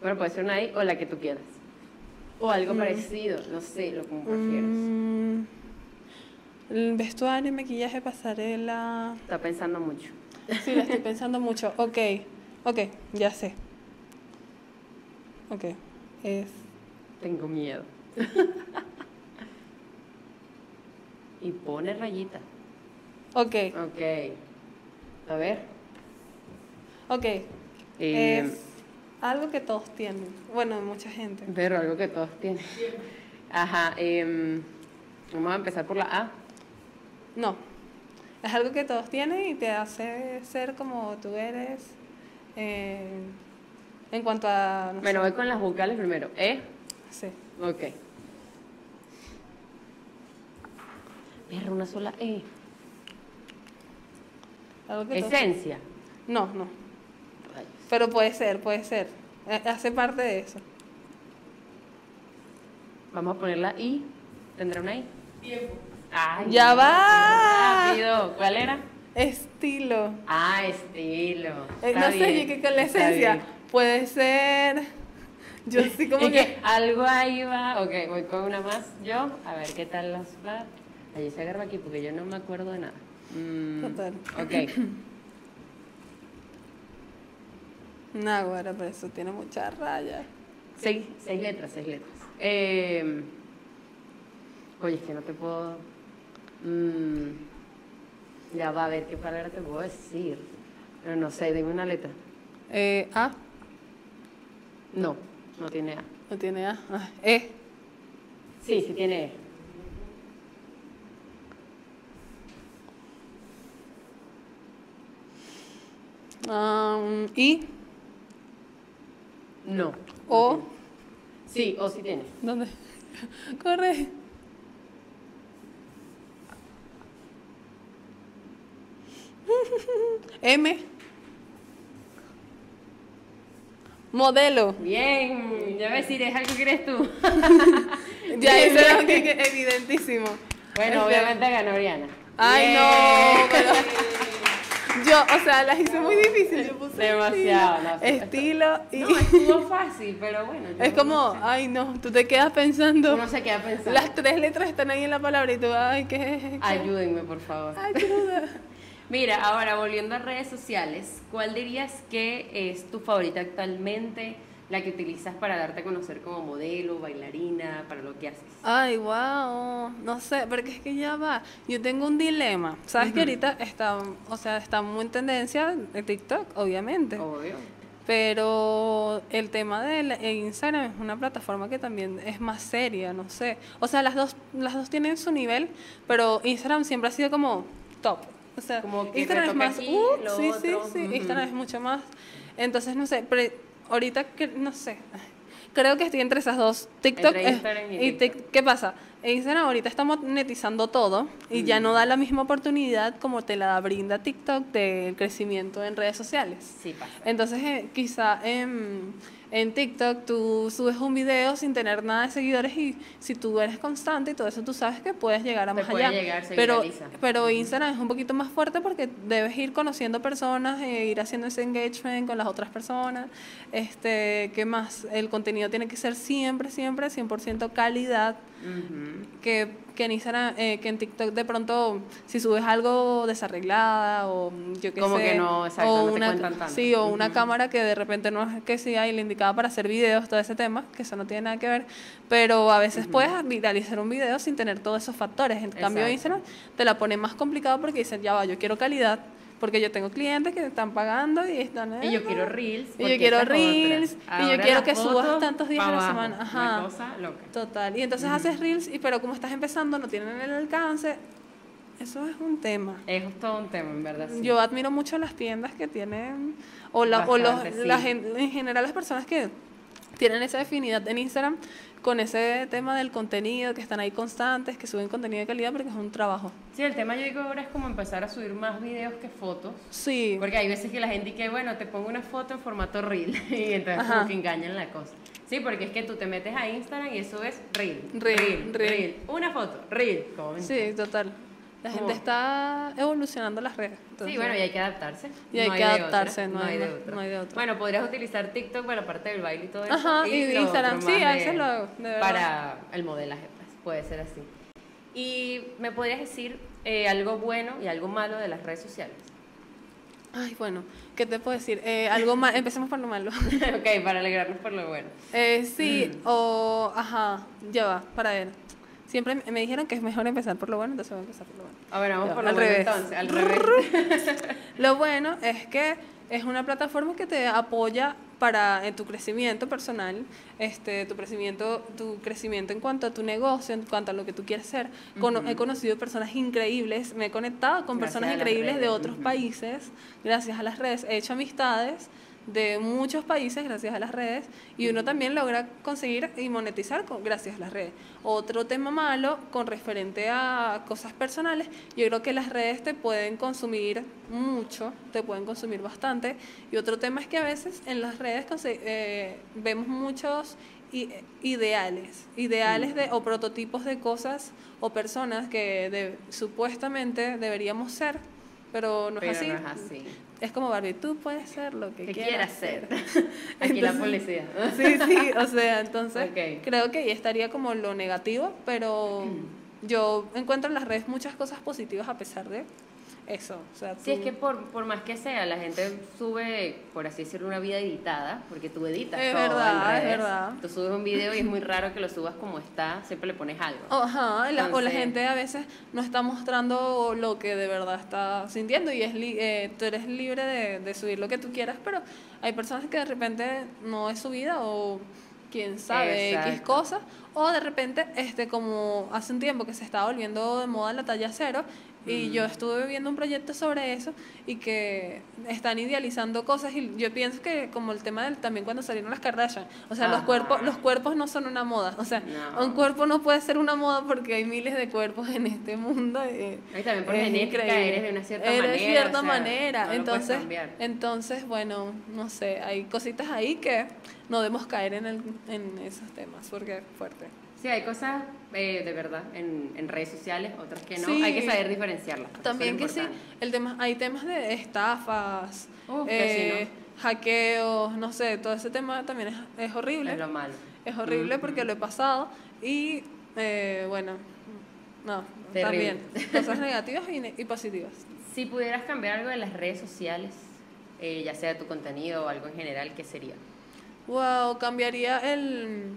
Bueno, puede ser una ahí o la que tú quieras. O algo parecido, no sé, lo como prefieras. Mm, el vestuario, maquillaje, pasarela. Está pensando mucho. Sí, lo estoy pensando mucho. Ok, ok, ya sé. Ok, es. Tengo miedo. [laughs] y pone rayita. Ok, Ok. A ver. ok. Eh, es algo que todos tienen. Bueno, mucha gente. Pero algo que todos tienen. Ajá. em, vamos a empezar por la A. No, es algo que todos tienen y te hace ser como tú eres. eh, en cuanto a. no Bueno, sé, voy con las vocales primero. E. sí. Ok. Perro, una sola E. Algo que todos- Esencia. No, no. Rayos. Pero puede ser, puede ser. Eh, Hace parte de eso. Vamos a poner la I. ¿Tendrá una I? Tiempo. Ay, ¡Ya no, va! Rápido. ¿Cuál era? Estilo. Ah, estilo. Eh, no sé, bien, yo que con la está esencia bien. Puede ser. Yo sí como que. que algo ahí va. Ok, voy con una más. Yo, a ver qué tal las va. Allí se agarra aquí porque yo no me acuerdo de nada. Mm, Total. Ok. [clears throat] No, güera, pero eso tiene muchas rayas. Seis, seis letras, seis letras. Eh, oye, es que no te puedo. mm, ya va a ver qué palabra te puedo decir. Pero no sé, dime una letra. Eh, A, No, no tiene A. no tiene A. Ah, E. Sí, sí tiene E. Um, I, No. no O. tiene. Sí, O sí tiene. ¿Dónde? [laughs] Corre. [laughs] M. Modelo. Bien, ya voy a decir, es algo que eres tú. [laughs] Ya, eso bien. que- que [laughs] evidentísimo. Bueno, Este- obviamente ganó Oriana. Ay, Bien. no, pero [laughs] yo, o sea, las hice muy. Yo puse Demasiado, no, estilo, estilo y No, estuvo fácil, pero bueno. es como, no ay, no, tú te quedas pensando. Uno se queda pensando. Las tres letras están ahí en la palabra y tú, ay, ¿qué es? Ayúdenme, por favor. Ayuda. Mira, ahora volviendo a redes sociales, ¿cuál dirías que es tu favorita actualmente? la que utilizas para darte a conocer como modelo, bailarina, para lo que haces? Ay, wow, no sé, porque es que ya va. Yo tengo un dilema. Sabes que ahorita está, o sea, está muy en tendencia de TikTok, obviamente. Obvio. Pero el tema de la- e Instagram es una plataforma que también es más seria, no sé. O sea, las dos, las dos tienen su nivel, pero Instagram siempre ha sido como top. O sea, Como que Instagram es más, aquí, uh, sí, otro, sí, sí. Instagram es mucho más. Entonces, no sé, pero ahorita que, no sé. Creo que estoy entre esas dos. TikTok es- y y TikTok. ¿Qué pasa? Instagram ahorita está monetizando todo y ya no da la misma oportunidad como te la brinda TikTok del crecimiento en redes sociales. Sí, pasa. Entonces, eh, quizá en TikTok tú subes un video sin tener nada de seguidores y si tú eres constante y todo eso, tú sabes que puedes llegar a Te más puede allá. llegar, se pero, viraliza. pero Instagram es un poquito más fuerte porque debes ir conociendo personas, e ir haciendo ese engagement con las otras personas. Este, ¿Qué más? El contenido tiene que ser siempre, siempre 100% calidad Ujú. que, que en Instagram, eh, que en TikTok de pronto si subes algo desarreglada o yo qué Como sé, que no, exacto, o no te una, cuentan tanto. sí, o una Ujú. cámara que de repente no es que sea y la indicada para hacer videos, todo ese tema, que eso no tiene nada que ver, pero a veces puedes viralizar un video sin tener todos esos factores. En cambio Exacto. Instagram te la pone más complicado porque dicen, ya va, yo quiero calidad, porque yo tengo clientes que están pagando y están... Y yo quiero reels. Y yo quiero reels, y yo quiero que subas tantos días a la semana. Una Ajá. cosa loca. Total. Y entonces haces reels, y pero como estás empezando, no tienen el alcance. Eso es un tema. Es todo un tema, en verdad. sí. Yo admiro mucho las tiendas que tienen, o, la, o los, sí. la en general las personas que tienen esa afinidad en Instagram con ese tema del contenido, que están ahí constantes, que suben contenido de calidad porque es un trabajo. Sí, el tema yo digo ahora es como empezar a subir más videos que fotos. Sí. Porque hay veces que la gente dice, bueno, te pongo una foto en formato reel. [laughs] Y entonces Ajá. como que engañan la cosa. Sí, porque es que tú te metes a Instagram y eso es reel. Reel, Reel. reel. reel. Una foto, reel. Como Sí, total. La Como- gente está evolucionando las redes. Sí, entonces- bueno, y hay que adaptarse. Y hay No que de adaptarse, otra, no hay de otra. no hay de otra. Bueno, podrías utilizar TikTok para la parte del baile y todo eso. Ajá, y lo Instagram, sí, a veces lo hago, de verdad. Para el modelaje, pues, puede ser así. Y me podrías decir eh, algo bueno y algo malo de las redes sociales. Ay, bueno, ¿qué te puedo decir? Eh, algo más, empecemos por lo malo. [laughs] ok, para alegrarnos por lo bueno. Eh, sí, Mm. o, ajá, ya va, para ver. Siempre me- dijeron que es mejor empezar por lo bueno, entonces voy a empezar por lo bueno. A ver, vamos por lo al bueno revés. entonces, al revés. Lo bueno es que es una plataforma que te apoya para en tu crecimiento personal, este, tu crecimiento, tu crecimiento en cuanto a tu negocio, en cuanto a lo que tú quieres. Cono- He conocido personas increíbles, me he conectado con Gracias personas increíbles de otros países, gracias a las redes. He hecho amistades de muchos países gracias a las redes y uno también logra conseguir y monetizar con, gracias a las redes. Otro tema malo con referente a cosas personales, yo creo que las redes te pueden consumir mucho, te pueden consumir bastante y otro tema es que a veces en las redes eh, vemos muchos ideales, ideales de, o prototipos de cosas o personas que de- supuestamente deberíamos ser, pero no es Pero así. no es así. Es como Barbie, tú puedes ser lo que ¿Qué quieras quieras ser. ser? [laughs] Aquí la [laughs] policía. Sí, sí, o sea, entonces creo que ahí estaría como lo negativo, pero yo encuentro en las redes muchas cosas positivas a pesar de eso. O sea, Sí, es tú- que por, por más que sea, la gente sube, por así decirlo, una vida editada, porque tú editas Es todo verdad, en es verdad. Tú subes un video y es muy raro que lo subas como está, siempre le pones algo. Ajá, la- o la Entonces- gente a veces no está mostrando lo que de verdad está sintiendo y es li- eh, tú eres libre de, de subir lo que tú quieras, pero hay personas que de repente no es su vida o quién sabe X Exacto. cosas, o de repente, este como hace un tiempo que se estaba volviendo de moda la talla cero y yo estuve viendo un proyecto sobre eso y que están idealizando cosas y yo pienso que como el tema del también cuando salieron las Kardashian, o sea, los cuerpos los cuerpos no son una moda, o sea, No. un cuerpo no puede ser una moda porque hay miles de cuerpos en este mundo. eh, Y también por genética increíble. eres de una cierta Eres manera. de cierta o sea, manera. no entonces, entonces, bueno, no sé, hay cositas ahí que no debemos caer en, el, en esos temas porque es fuerte. Sí, hay cosas eh, de verdad en, en redes sociales, otras que no. Sí. Hay que saber diferenciarlas. También que sí, el tema, hay temas de estafas, eh, hackeos, no sé, todo ese tema también es, es horrible. Es lo malo. Es horrible porque lo he pasado y eh, bueno, no, Terrible. también cosas [laughs] negativas y, ne- y positivas. Si pudieras cambiar algo de las redes sociales, ya sea tu contenido o algo en general, ¿qué sería? Wow, cambiaría el...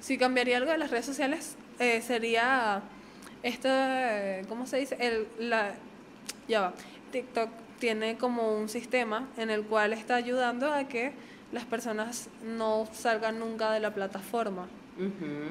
Si cambiaría algo de las redes sociales, eh, sería esto, eh, ¿cómo se dice? El, la, ya va. TikTok tiene como un sistema en el cual está ayudando a que las personas no salgan nunca de la plataforma.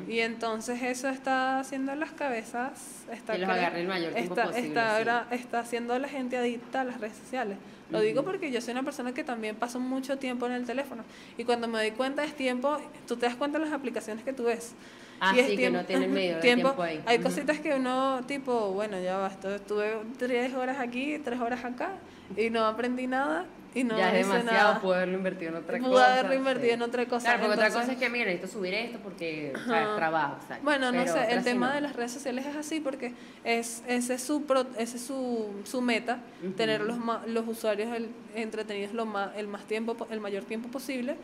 Y entonces eso está haciendo las cabezas, está, Que los agarre el mayor tiempo está, posible, está, sí. está haciendo a la gente adicta a las redes sociales. Lo digo porque yo soy una persona que también paso mucho tiempo en el teléfono. Y cuando me doy cuenta es tiempo, tú te das cuenta de las aplicaciones que tú ves. Ah, Y es sí, que no tienen medio [laughs] de tiempo ahí. Hay cositas que uno, tipo, bueno, ya basta, estuve tres horas aquí, tres horas acá, y no aprendí nada, y no ya es demasiado, nada. puedo haberlo invertido en otra Pude cosa. haberlo invertido sí. en otra cosa, Claro, porque otra entonces- cosa es que, mira, necesito subir esto porque, o sea, Ajá. trabajo, ¿sabes? Bueno, no sé, el tema no. de las redes sociales es así porque es ese es su pro- ese es su, su meta, Ujú. tener los los usuarios el- entretenidos lo ma- el más tiempo po- el mayor tiempo posible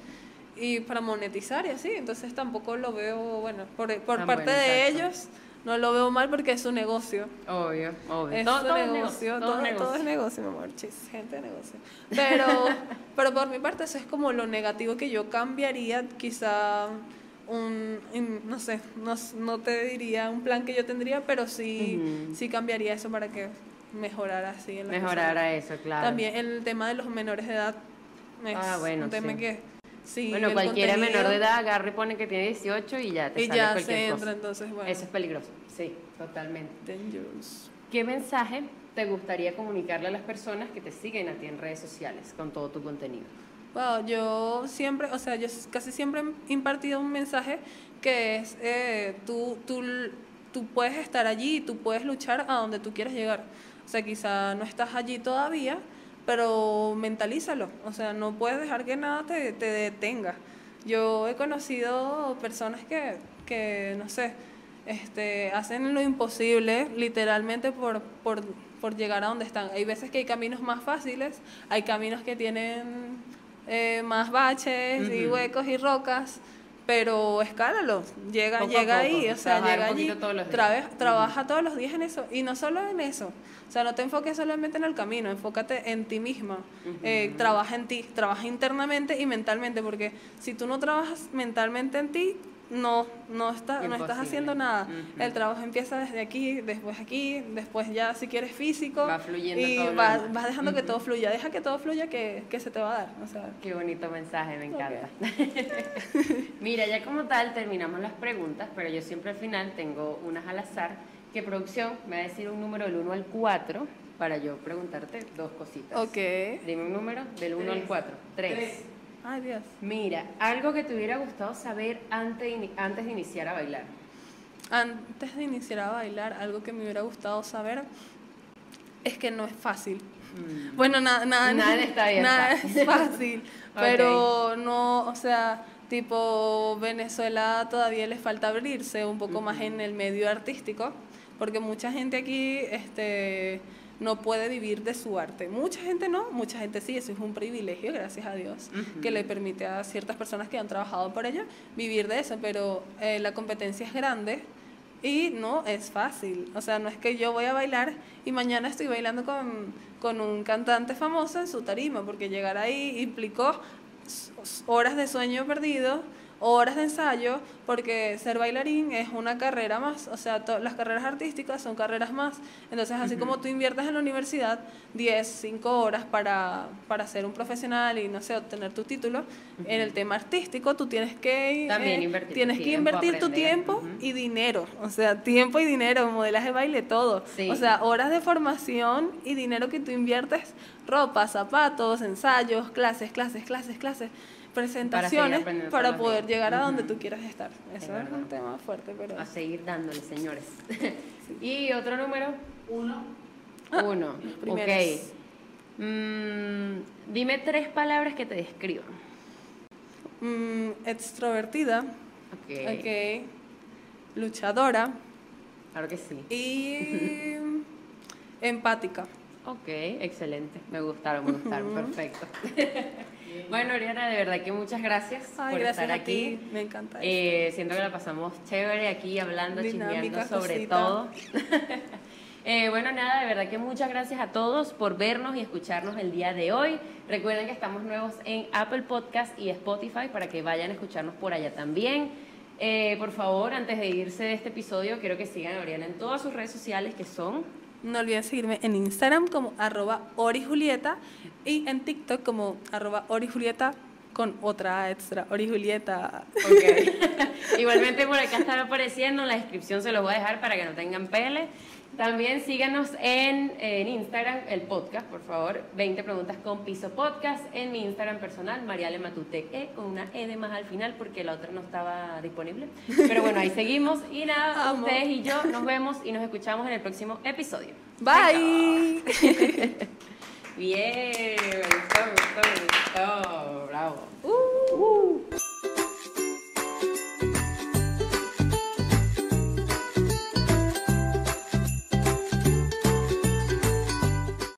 y para monetizar y así, entonces tampoco lo veo, bueno, por, por parte bueno, de exacto. ellos no lo veo mal porque es su negocio. Obvio, obvio. Es todo, su todo es negocio, todo, todo, es todo es negocio, mi amor, chis, gente de negocio. [laughs] Pero, [laughs] pero por mi parte eso es como lo negativo que yo cambiaría, quizá un, no sé, no, no te diría un plan que yo tendría, pero sí, sí cambiaría eso para que mejorara así en las Mejorar personas. a eso, claro. También el tema de los menores de edad es Ah, bueno, un tema sí. que sí, bueno, cualquiera menor contenido- de edad agarra y pone que tiene 18 y ya te y sale ya cualquier se cosa. entra, entonces bueno, Eso es peligroso, sí, totalmente. dangerous. ¿Qué mensaje te gustaría comunicarle a las personas que te siguen a ti en redes sociales con todo tu contenido? Wow, yo siempre, o sea, yo casi siempre he impartido un mensaje que es, eh, tú, tú, tú puedes estar allí, tú puedes luchar a donde tú quieras llegar. O sea, quizá no estás allí todavía, pero mentalízalo. O sea, no puedes dejar que nada te, te detenga. Yo he conocido personas que, que no sé, este, hacen lo imposible literalmente por, por, por llegar a donde están. Hay veces que hay caminos más fáciles, hay caminos que tienen eh, más baches y huecos y rocas, pero escálalo, llega, Poco llega poco, ahí, o sea, llega allí, poquito todos los días. trabe- trabaja todos los días en eso, y no solo en eso, o sea, no te enfoques solamente en el camino, enfócate en ti misma, Eh, trabaja en ti, trabaja internamente y mentalmente, porque si tú no trabajas mentalmente en ti, no, no, está, no estás haciendo nada. El trabajo empieza desde aquí, después aquí, después ya si quieres físico. Va fluyendo y todo lo vas, vas dejando que todo fluya. Deja que todo fluya que, que se te va a dar. O sea, Qué bonito mensaje, me encanta. [laughs] Mira, ya como tal terminamos las preguntas, pero yo siempre al final tengo unas al azar, que producción me va a decir un número del 1 al 4 para yo preguntarte dos cositas. ok. Dime un número del 1 al 4. 3. Ay, Dios. Mira, algo que te hubiera gustado saber antes antes de iniciar a bailar. Antes de iniciar a bailar, algo que me hubiera gustado saber es que no es fácil. Mm. Bueno, nada, nada, [laughs] Nada está bien nada fácil. es fácil, [laughs] pero no, o sea, tipo Venezuela todavía le falta abrirse un poco más en el medio artístico, porque mucha gente aquí, este, no puede vivir de su arte. Mucha gente no, mucha gente sí, eso es un privilegio, gracias a Dios, que le permite a ciertas personas que han trabajado por ella vivir de eso, pero eh, la competencia es grande y no es fácil. O sea, no es que yo voy a bailar y mañana estoy bailando con, con un cantante famoso en su tarima, porque llegar ahí implicó horas de sueño perdido, horas de ensayo, porque ser bailarín es una carrera más. O sea, las carreras artísticas son carreras más. Entonces, así como tú inviertes en la universidad 10, 5 horas para, para ser un profesional y, no sé, obtener tu título, en el tema artístico tú tienes que... También invertir tu Tienes que invertir tu tiempo y dinero, o sea, tiempo y dinero, modelaje, baile, todo. Sí. O sea, horas de formación y dinero que tú inviertes, ropa, zapatos, ensayos, clases, clases, clases, clases, presentaciones para, poder días. llegar a donde tú quieras estar. Eso es, un tema fuerte, pero... A seguir dándole, señores. [laughs] ¿Y otro número? Uno, Uno. [laughs] Ok. Mm, dime tres palabras que te describan. Mm, extrovertida, Ok. ok, luchadora Claro que sí. y [laughs] empática. Ok, excelente. Me gustaron, me gustaron. Perfecto. Bueno, Oriana, de verdad que muchas gracias Ay, por gracias estar a aquí. me encanta. Eh, siento que la pasamos chévere aquí hablando, Dinámica, chismeando sobre cosita. todo. [laughs] Eh, bueno, nada, de verdad que muchas gracias a todos por vernos y escucharnos el día de hoy. Recuerden que estamos nuevos en Apple Podcast y Spotify para que vayan a escucharnos por allá también. Eh, por favor, antes de irse de este episodio, quiero que sigan a Oriana en todas sus redes sociales que son No olviden seguirme en Instagram como arroba orijulieta y en TikTok como arroba orijulieta con otra extra, orijulieta. Ok. [laughs] Igualmente por acá estará apareciendo, en la descripción se los voy a dejar para que no tengan pele. También síganos en, Instagram, el podcast, por favor. 20 preguntas con piso podcast. En mi Instagram personal, Mariale Matute E, con una E de más al final, porque la otra no estaba disponible. Pero bueno, ahí seguimos. Y nada, [laughs] ustedes y yo nos vemos y nos escuchamos en el próximo episodio. Bye. [laughs] Bien, me gustó, me gustó. Bravo. Uh.